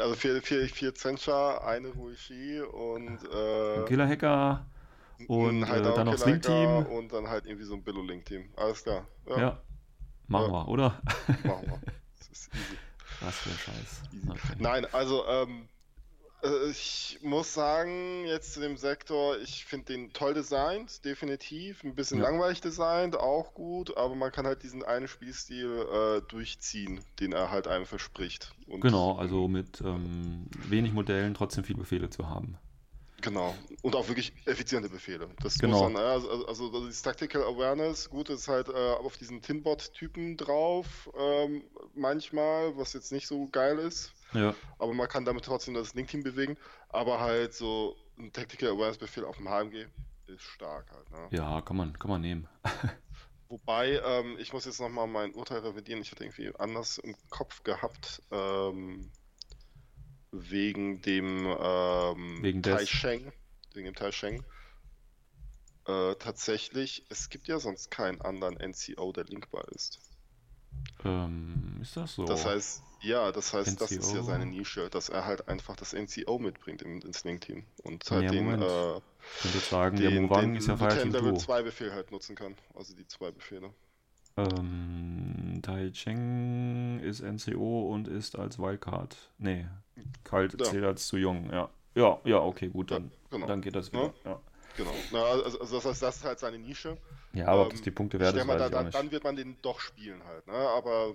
Also vier, vier, vier Zenscher, eine Ruishi und äh, Killer-Hacker und, ein Hideout äh, dann noch Hacker Swing-Team. Und dann halt irgendwie so ein Billo-Link-Team. Alles klar. Ja, Ja. Machen Ja. wir, oder? machen wir. Das ist easy. Was für ein Scheiß. Easy. Okay. Nein, also ähm, äh, ich muss sagen, jetzt zu dem Sektor, ich finde den toll designt, definitiv. Ein bisschen Ja. langweilig designt, auch gut, aber man kann halt diesen einen Spielstil äh, durchziehen, den er halt einem verspricht. Und Genau, also mit ähm, wenig Modellen trotzdem viele Befehle zu haben. Genau. Und auch wirklich effiziente Befehle. Das Genau. muss man, also, also, also das Tactical Awareness, gut, ist halt äh, auf diesen Tinbot-Typen drauf, ähm, manchmal, was jetzt nicht so geil ist. Ja, Aber man kann damit trotzdem das Link-Team bewegen. Aber halt so ein Tactical Awareness-Befehl auf dem HMG ist stark halt. Ne? ja, kann man, kann man nehmen. Wobei, ähm, ich muss jetzt nochmal mein Urteil revidieren. Ich hatte irgendwie anders im Kopf gehabt. Ähm, wegen dem ähm, Wegen des- Tai Sheng. Wegen dem Tai Sheng. Äh, tatsächlich, es gibt ja sonst keinen anderen NCO, der linkbar ist. Ähm, ist das so? Das heißt, ja, das heißt, das ist ja NCO. seine Nische, dass er halt einfach das NCO mitbringt im, ins Link-Team. Und halt Ja, den, Moment. äh, ich könnte jetzt sagen, der den, Mo Wang den ist ja Level Duo. 2 Befehl halt nutzen kann. Also die zwei Befehle. Ähm, Tai Cheng ist NCO und ist als Wildcard. Nee, Kalt Ja. zählt als zu jung, ja. Ja, ja, okay, gut, Ja, dann, genau. dann geht das wieder. Ja, Genau. Na, also, also das heißt, das ist halt seine Nische. ja aber ob Ähm, das die Punkte wert denke ist, da, ich auch da, nicht. dann wird man den doch spielen halt, ne? Aber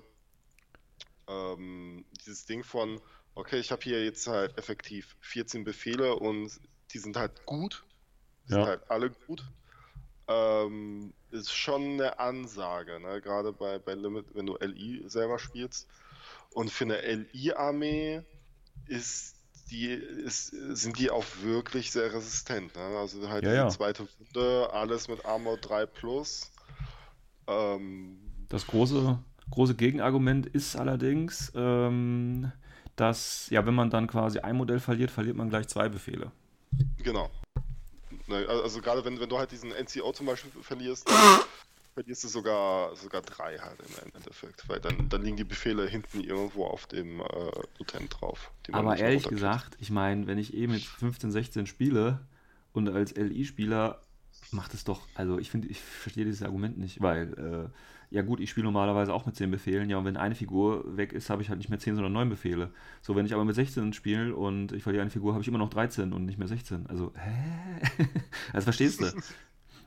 ähm, dieses Ding von, okay, ich habe hier jetzt halt effektiv 14 Befehle und die sind halt gut. Die Ja. sind halt alle gut. Ähm, ist schon eine Ansage, ne? gerade bei, bei Limit, wenn du LI selber spielst. Und für eine LI-Armee ist die ist, sind die auch wirklich sehr resistent. Ne? Also halt Ja, die ja. zweite Runde, alles mit Armor 3 plus. Ähm, Das große, große Gegenargument ist allerdings, ähm, dass, ja, wenn man dann quasi ein Modell verliert, verliert man gleich zwei Befehle. genau. Ne, also also gerade wenn, wenn du halt diesen NCO zum Beispiel verlierst, dann verlierst du sogar, sogar drei halt im Endeffekt. Weil dann, dann liegen die Befehle hinten irgendwo auf dem äh, Lutent drauf. Aber ehrlich gesagt, ich meine, wenn ich eh mit 15, 16 spiele und als LI-Spieler macht es doch, also ich finde, ich verstehe dieses Argument nicht, weil, äh, ja gut, ich spiele normalerweise auch mit 10 Befehlen, ja, und wenn eine Figur weg ist, habe ich halt nicht mehr 10, sondern 9 Befehle. So, wenn ich aber mit 16 spiele und ich verliere eine Figur, habe ich immer noch 13 und nicht mehr 16. Also, hä? Also verstehst du?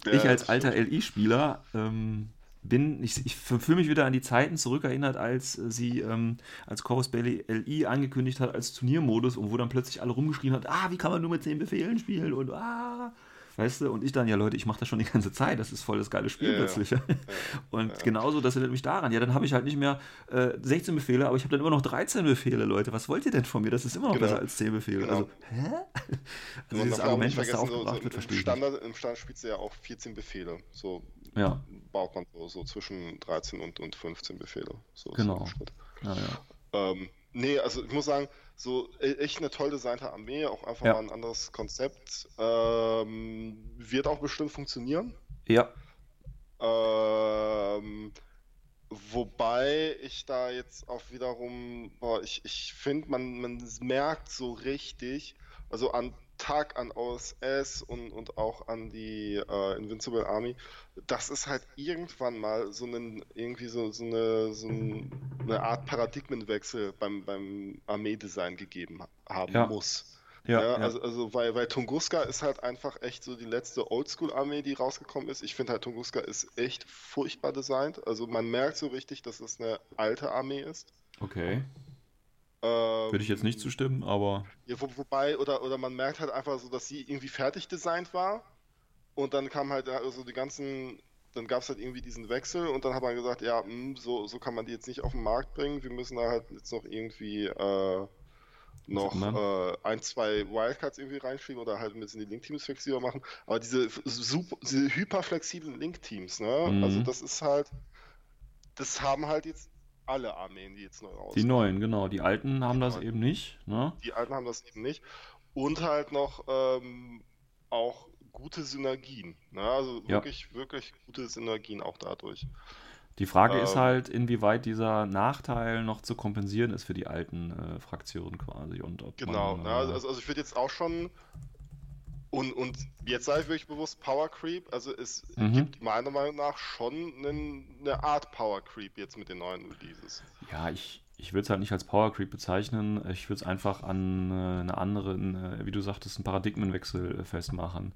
Ja, ich als alter. LI-Spieler ähm, bin, ich, ich fühle mich wieder an die Zeiten zurückerinnert, als sie, ähm, als Corvus Bailey LI angekündigt hat als Turniermodus und wo dann plötzlich alle rumgeschrien hat, ah, wie kann man nur mit 10 Befehlen spielen und ah, weißt du, und ich dann, ja Leute, ich mache das schon die ganze Zeit, das ist voll das geile Spiel Ja, ja. plötzlich. Und genauso, das erinnert mich daran, ja, dann habe ich halt nicht mehr äh, 16 Befehle, aber ich habe dann immer noch 13 Befehle, Leute, was wollt ihr denn von mir? Das ist immer noch Genau. besser als 10 Befehle. Genau. Also, hä? Also dieses Argument, was da aufgebracht so wird, verstehe ich. Standard, Im Standard spielst du ja auch 14 Befehle. So Ja, baut man so, so zwischen 13 und, und 15 Befehle. So Genau. so ja, ja. Ähm, nee, also ich muss sagen, so e- echt eine toll designte Armee, auch einfach Ja. mal ein anderes Konzept. Ähm, wird auch bestimmt funktionieren. Ja, Ähm, wobei ich da jetzt auch wiederum, boah, ich, ich finde, man, man merkt so richtig, also an Tag an OSS und, und auch an die äh, Invincible Army, dass es halt irgendwann mal so einen, irgendwie so, so, eine, so ein, eine Art Paradigmenwechsel beim, beim Armeedesign gegeben ha- haben Ja. muss. ja, Ja, ja. also, also weil, weil Tunguska ist halt einfach echt so die letzte Oldschool-Armee, die rausgekommen ist. Ich finde halt, Tunguska ist echt furchtbar designt. Also man merkt so richtig, dass es eine alte Armee ist. okay. Ähm, Würde ich jetzt nicht zustimmen, aber Ja, wo, wobei, oder, oder man merkt halt einfach so, dass sie irgendwie fertig designt war. Und dann kam halt also die ganzen, dann gab es halt irgendwie diesen Wechsel und dann hat man gesagt, ja, hm, so, so kann man die jetzt nicht auf den Markt bringen. Wir müssen da halt jetzt noch irgendwie äh, noch äh, ein, zwei Wildcards irgendwie reinschieben oder halt ein bisschen die Link-Teams flexibler machen. Aber diese, super, diese hyperflexiblen Link-Teams, ne? Mhm. Also das ist halt, das haben halt jetzt alle Armeen, die jetzt neu die rauskommen. neuen, genau. Die alten haben das neuen. eben nicht. Ne? Die alten haben das eben nicht. Und halt noch ähm, auch gute Synergien. Ne? Also Ja. wirklich, wirklich gute Synergien auch dadurch. Die Frage ist Ähm. halt, inwieweit dieser Nachteil noch zu kompensieren ist für die alten äh, Fraktionen quasi. Und ob Genau. man, ne? äh, Also, also ich würde jetzt auch schon. Und, und jetzt sage ich wirklich bewusst Power Creep. Also es Mhm. gibt meiner Meinung nach schon einen, eine Art Power Creep jetzt mit den neuen Releases. Ja, ich, ich würde es halt nicht als Power Creep bezeichnen. Ich würde es einfach an äh, eine andere, äh, wie du sagtest, einen Paradigmenwechsel äh, festmachen.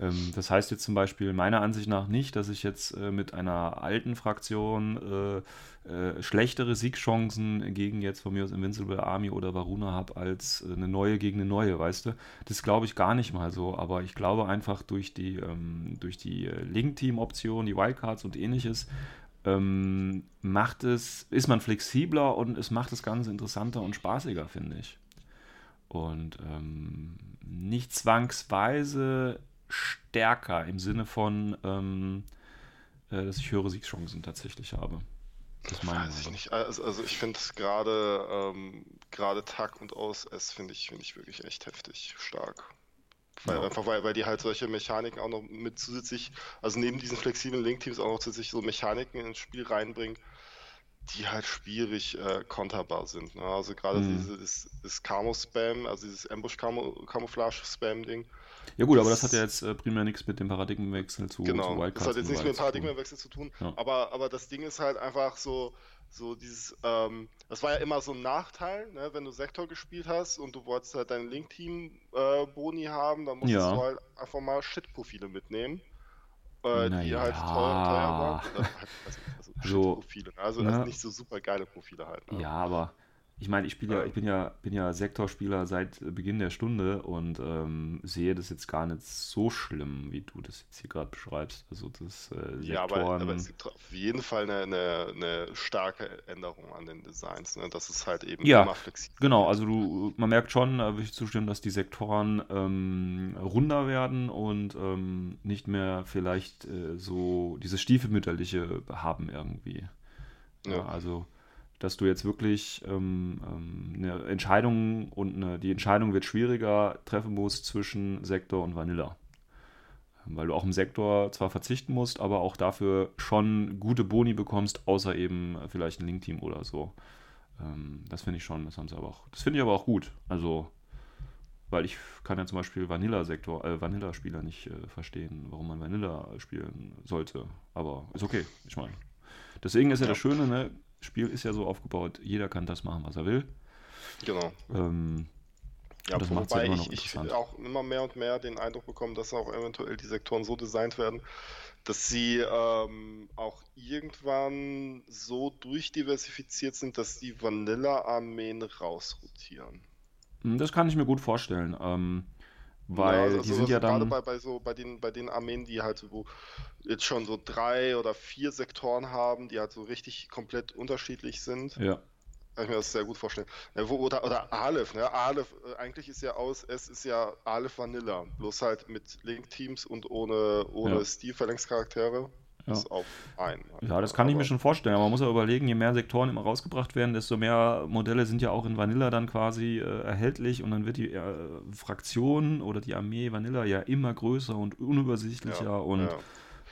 Ähm, das heißt jetzt zum Beispiel meiner Ansicht nach nicht, dass ich jetzt äh, mit einer alten Fraktion äh, äh, schlechtere Siegchancen gegen jetzt von mir aus Invincible Army oder Varuna habe als äh, eine neue gegen eine neue, weißt du? Das glaube ich gar nicht mal so, aber ich glaube einfach durch die, ähm, die äh, Link-Team-Option, die Wildcards und ähnliches, ähm, macht es, ist man flexibler und es macht das Ganze interessanter und spaßiger, finde ich. Und ähm, nicht zwangsweise stärker im Sinne von, ähm, äh, dass ich höhere Siegchancen tatsächlich habe. Das meine Weiß ich nicht. Also, also ich finde gerade ähm, gerade Tag und OSS finde ich, finde ich wirklich echt heftig stark. Weil, Ja. Einfach weil, weil die halt solche Mechaniken auch noch mit zusätzlich, also neben diesen flexiblen Link-Teams auch noch zusätzlich so Mechaniken ins Spiel reinbringen, die halt schwierig äh, konterbar sind. Ne? Also gerade Mhm. dieses, das Camo-Spam, also dieses Ambush-Camouflage-Spam-Ding. Ja gut, aber das Das- hat ja jetzt äh, primär nichts mit dem Paradigmenwechsel zu, zu Genau, Wildcards das hat jetzt nichts mit dem zu tun. Paradigmenwechsel zu tun, Ja. aber, aber das Ding ist halt einfach so, so dieses, ähm, das war ja immer so ein Nachteil, ne, wenn du Sektor gespielt hast und du wolltest halt dein Link-Team-Boni haben, dann musstest Ja. du halt einfach mal Shit-Profile mitnehmen, äh, die Na halt teuer, teuer waren. Halt, also, also Also, Shit-Profile, ne, also, ne? also nicht so super geile Profile halt. Ne? Ja, aber ich meine, ich spiele ja, ich bin ja, bin ja Sektorspieler seit Beginn der Stunde und ähm, sehe das jetzt gar nicht so schlimm, wie du das jetzt hier gerade beschreibst. Also das äh, Ja, aber, aber es gibt auf jeden Fall eine, eine, eine starke Änderung an den Designs. Ne? Das ist halt eben Ja, immer flexibel. Genau, also du, man merkt schon, da würde ich zustimmen, dass die Sektoren ähm, runder werden und ähm, nicht mehr vielleicht äh, so dieses Stiefelmütterliche haben irgendwie. Ja, Ja. also, dass du jetzt wirklich ähm, ähm, eine Entscheidung und eine, die Entscheidung wird schwieriger treffen musst zwischen Sektor und Vanilla. Weil du auch im Sektor zwar verzichten musst, aber auch dafür schon gute Boni bekommst, außer eben vielleicht ein Link-Team oder so. Ähm, das finde ich schon, das haben sie aber auch. Das finde ich aber auch gut. Also, weil ich kann ja zum Beispiel Vanilla-Sektor, äh, Vanilla-Spieler nicht äh, verstehen, warum man Vanilla spielen sollte. Aber ist okay, ich meine. Deswegen ist ja, Ja. das Schöne, ne? Spiel ist ja so aufgebaut, jeder kann das machen, was er will. Genau. Ähm, Ja, das ja wobei immer noch ich, ich auch immer mehr und mehr den Eindruck bekomme, dass auch eventuell die Sektoren so designt werden, dass sie ähm, auch irgendwann so durchdiversifiziert sind, dass die Vanilla-Armeen rausrotieren. das kann ich mir gut vorstellen. Ähm, Ja, weil also, die sind ja gerade dann. bei, bei so bei den bei den Armeen, die halt so jetzt schon so drei oder vier Sektoren haben, die halt so richtig komplett unterschiedlich sind. Ja, Kann ich mir das sehr gut vorstellen. Ja, wo, oder, oder Aleph, ne? Aleph, äh, eigentlich ist ja aus, es ist ja Aleph Vanilla, bloß halt mit Link-Teams und ohne, ohne Ja. Stilverlängscharaktere. Ja. Ist auf ein. Ja, das kann ich mir Aber- schon vorstellen. Aber man muss ja überlegen, je mehr Sektoren immer rausgebracht werden, desto mehr Modelle sind ja auch in Vanilla dann quasi äh, erhältlich und dann wird die äh, Fraktion oder die Armee Vanilla ja immer größer und unübersichtlicher Ja, und ja.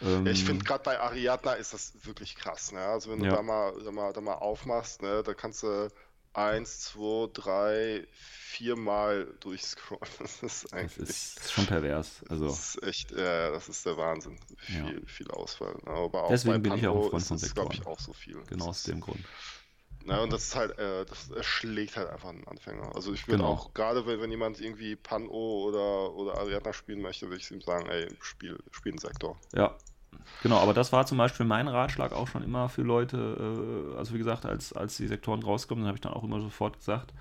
ähm, Ja, ich finde gerade bei Ariadna ist das wirklich krass, ne? Also wenn du Ja. da mal, da mal, da mal aufmachst, ne, da kannst du eins, zwei, drei, viermal durchscrollen. Das ist das eigentlich. ist schon pervers. Also Das ist echt, äh, das ist der Wahnsinn. Ja. Viel, viel Auswahl. Aber auch Deswegen bin ich auch ein Freund von es, glaube ich, Sektoren. auch so viel. genau Das aus dem Grund. Na, und das ist halt, äh, das erschlägt halt einfach einen Anfänger. Also ich würde Genau. auch, gerade wenn, wenn jemand irgendwie Pan-O oder, oder Ariadna spielen möchte, würde ich ihm sagen, ey, spiel, spiel einen Sektor. Ja, genau, aber das war zum Beispiel mein Ratschlag auch schon immer für Leute, äh, also wie gesagt, als, als die Sektoren rauskommen, dann habe ich dann auch immer sofort gesagt,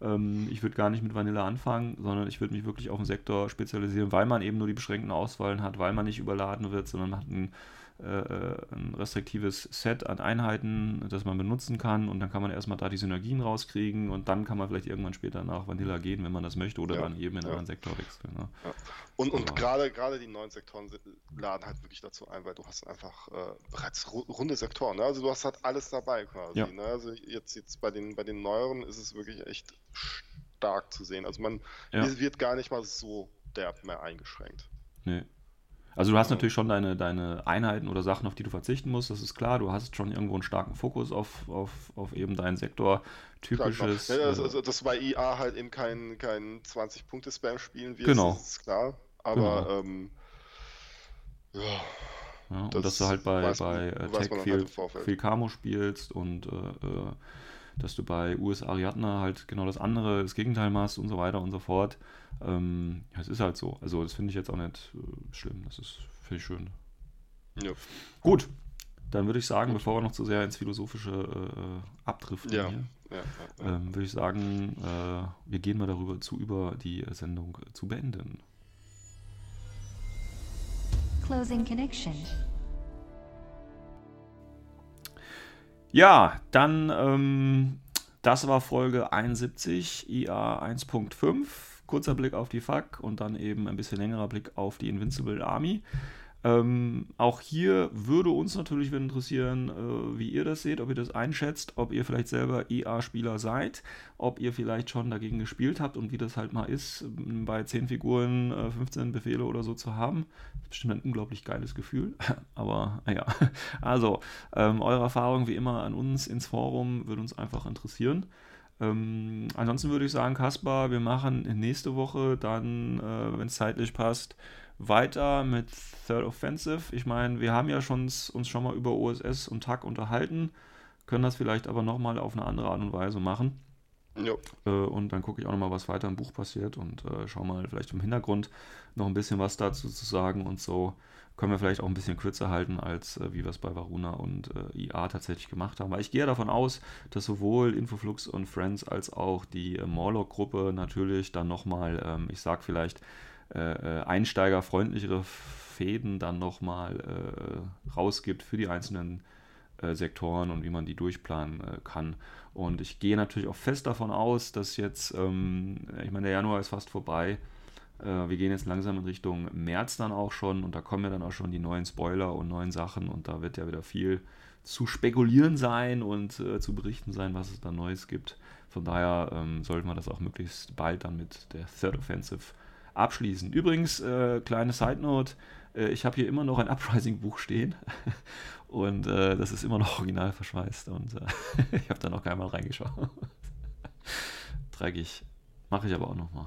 ähm, ich würde gar nicht mit Vanilla anfangen, sondern ich würde mich wirklich auf den Sektor spezialisieren, weil man eben nur die beschränkten Auswahlen hat, weil man nicht überladen wird, sondern man hat ein, äh, ein restriktives Set an Einheiten, das man benutzen kann und dann kann man erstmal da die Synergien rauskriegen und dann kann man vielleicht irgendwann später nach Vanilla gehen, wenn man das möchte oder Ja, dann eben in einen ja. anderen Sektor wechseln. Ne? Und, und Aber- gerade gerade die neuen Sektoren laden halt wirklich dazu ein, weil du hast einfach äh, bereits ru runde Sektoren. Ne? Also du hast halt alles dabei quasi. Ja. Ne? Also jetzt, jetzt bei den bei den neueren ist es wirklich echt stark zu sehen. Also man Ja. wird gar nicht mal so derb mehr eingeschränkt. Nee. Also du hast natürlich schon deine, deine Einheiten oder Sachen, auf die du verzichten musst, das ist klar. Du hast schon irgendwo einen starken Fokus auf, auf, auf eben deinen Sektor. Klar. Typisches. Ja, also, äh, also, dass bei IA halt eben kein, kein 20-Punkte-Spam spielen wird, Genau. ist klar. Aber Genau. ähm, ja, ja, und das dass du halt bei, man- bei äh, Tech dann viel, halt viel Camo spielst und äh, äh, dass du bei US Ariadna halt genau das andere, das Gegenteil machst und so weiter und so fort. Ähm, ja, es ist halt so. Also das finde ich jetzt auch nicht äh, schlimm. Das ist, ich schön. ja. Gut, dann würde ich sagen, bevor wir noch zu sehr ins Philosophische äh, abdriften Ja. hier, Ja, ja, ja. ähm, würde ich sagen, äh, wir gehen mal darüber zu, über die Sendung zu beenden. Closing connection. Ja, dann, ähm, das war Folge 71, IA 1.5. Kurzer Blick auf die FAQ und dann eben ein bisschen längerer Blick auf die Invincible Army. Ähm, auch hier würde uns natürlich interessieren, äh, wie ihr das seht, ob ihr das einschätzt, ob ihr vielleicht selber IA-Spieler seid, ob ihr vielleicht schon dagegen gespielt habt und wie das halt mal ist, m, bei 10 Figuren äh, 15 Befehle oder so zu haben. Das ist bestimmt ein unglaublich geiles Gefühl, aber naja. Also, ähm, eure Erfahrung wie immer an uns ins Forum würde uns einfach interessieren. Ähm, ansonsten würde ich sagen, Kaspar, wir machen nächste Woche dann, äh, wenn es zeitlich passt, weiter mit Third Offensive. Ich meine, wir haben ja schon, uns schon mal über OSS und TAC unterhalten, können das vielleicht aber nochmal auf eine andere Art und Weise machen. Äh, und dann gucke ich auch nochmal, was weiter im Buch passiert und äh, schau mal vielleicht im Hintergrund noch ein bisschen was dazu zu sagen und so können wir vielleicht auch ein bisschen kürzer halten, als äh, wie wir es bei Varuna und äh, IA tatsächlich gemacht haben. Weil ich gehe davon aus, dass sowohl Infoflux und Friends als auch die äh, Morlock-Gruppe natürlich dann nochmal, ähm, ich sag vielleicht, äh, äh, einsteigerfreundlichere Fäden dann nochmal äh, rausgibt für die einzelnen äh, Sektoren und wie man die durchplanen äh, kann. Und ich gehe natürlich auch fest davon aus, dass jetzt, ähm, ich meine, der Januar ist fast vorbei. Äh, wir gehen jetzt langsam in Richtung März dann auch schon und da kommen ja dann auch schon die neuen Spoiler und neuen Sachen und da wird ja wieder viel zu spekulieren sein und äh, zu berichten sein, was es da Neues gibt. Von daher ähm, sollten wir das auch möglichst bald dann mit der Third Offensive abschließen. Übrigens, äh, kleine Side Note, ich habe hier immer noch ein Uprising-Buch stehen und äh, das ist immer noch original verschweißt und äh, ich habe da noch keinmal reingeschaut. Dreckig. Mache ich aber auch nochmal.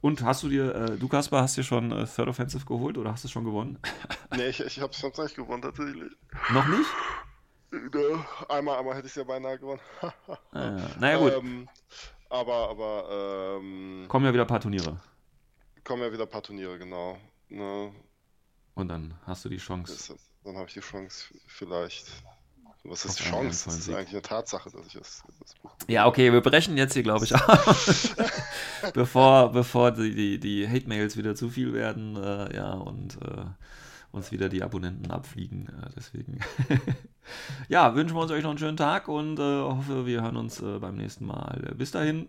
Und hast du dir, äh, du Kaspar, hast dir schon äh, Third Offensive geholt oder hast du es schon gewonnen? nee, ich, ich habe es sonst nicht gewonnen, tatsächlich. Noch nicht? Einmal, einmal hätte ich es ja beinahe gewonnen. Ah, ja. Naja, gut. Ähm, aber, aber, ähm, Kommen ja wieder ein paar Turniere. kommen ja wieder ein paar Turniere, genau. Ne, Und dann hast du die Chance. das, dann habe ich die Chance, vielleicht. Was ist Auf einen Chance? Das ist eigentlich eine Tatsache, dass ich das, das Buch. Ja, okay, wir brechen jetzt hier, glaube ich, ab. bevor bevor die, die, die Hate-Mails wieder zu viel werden, äh, ja, und äh, uns wieder die Abonnenten abfliegen. Äh, deswegen. ja, wünschen wir uns euch noch einen schönen Tag und äh, hoffe, wir hören uns äh, beim nächsten Mal. Bis dahin.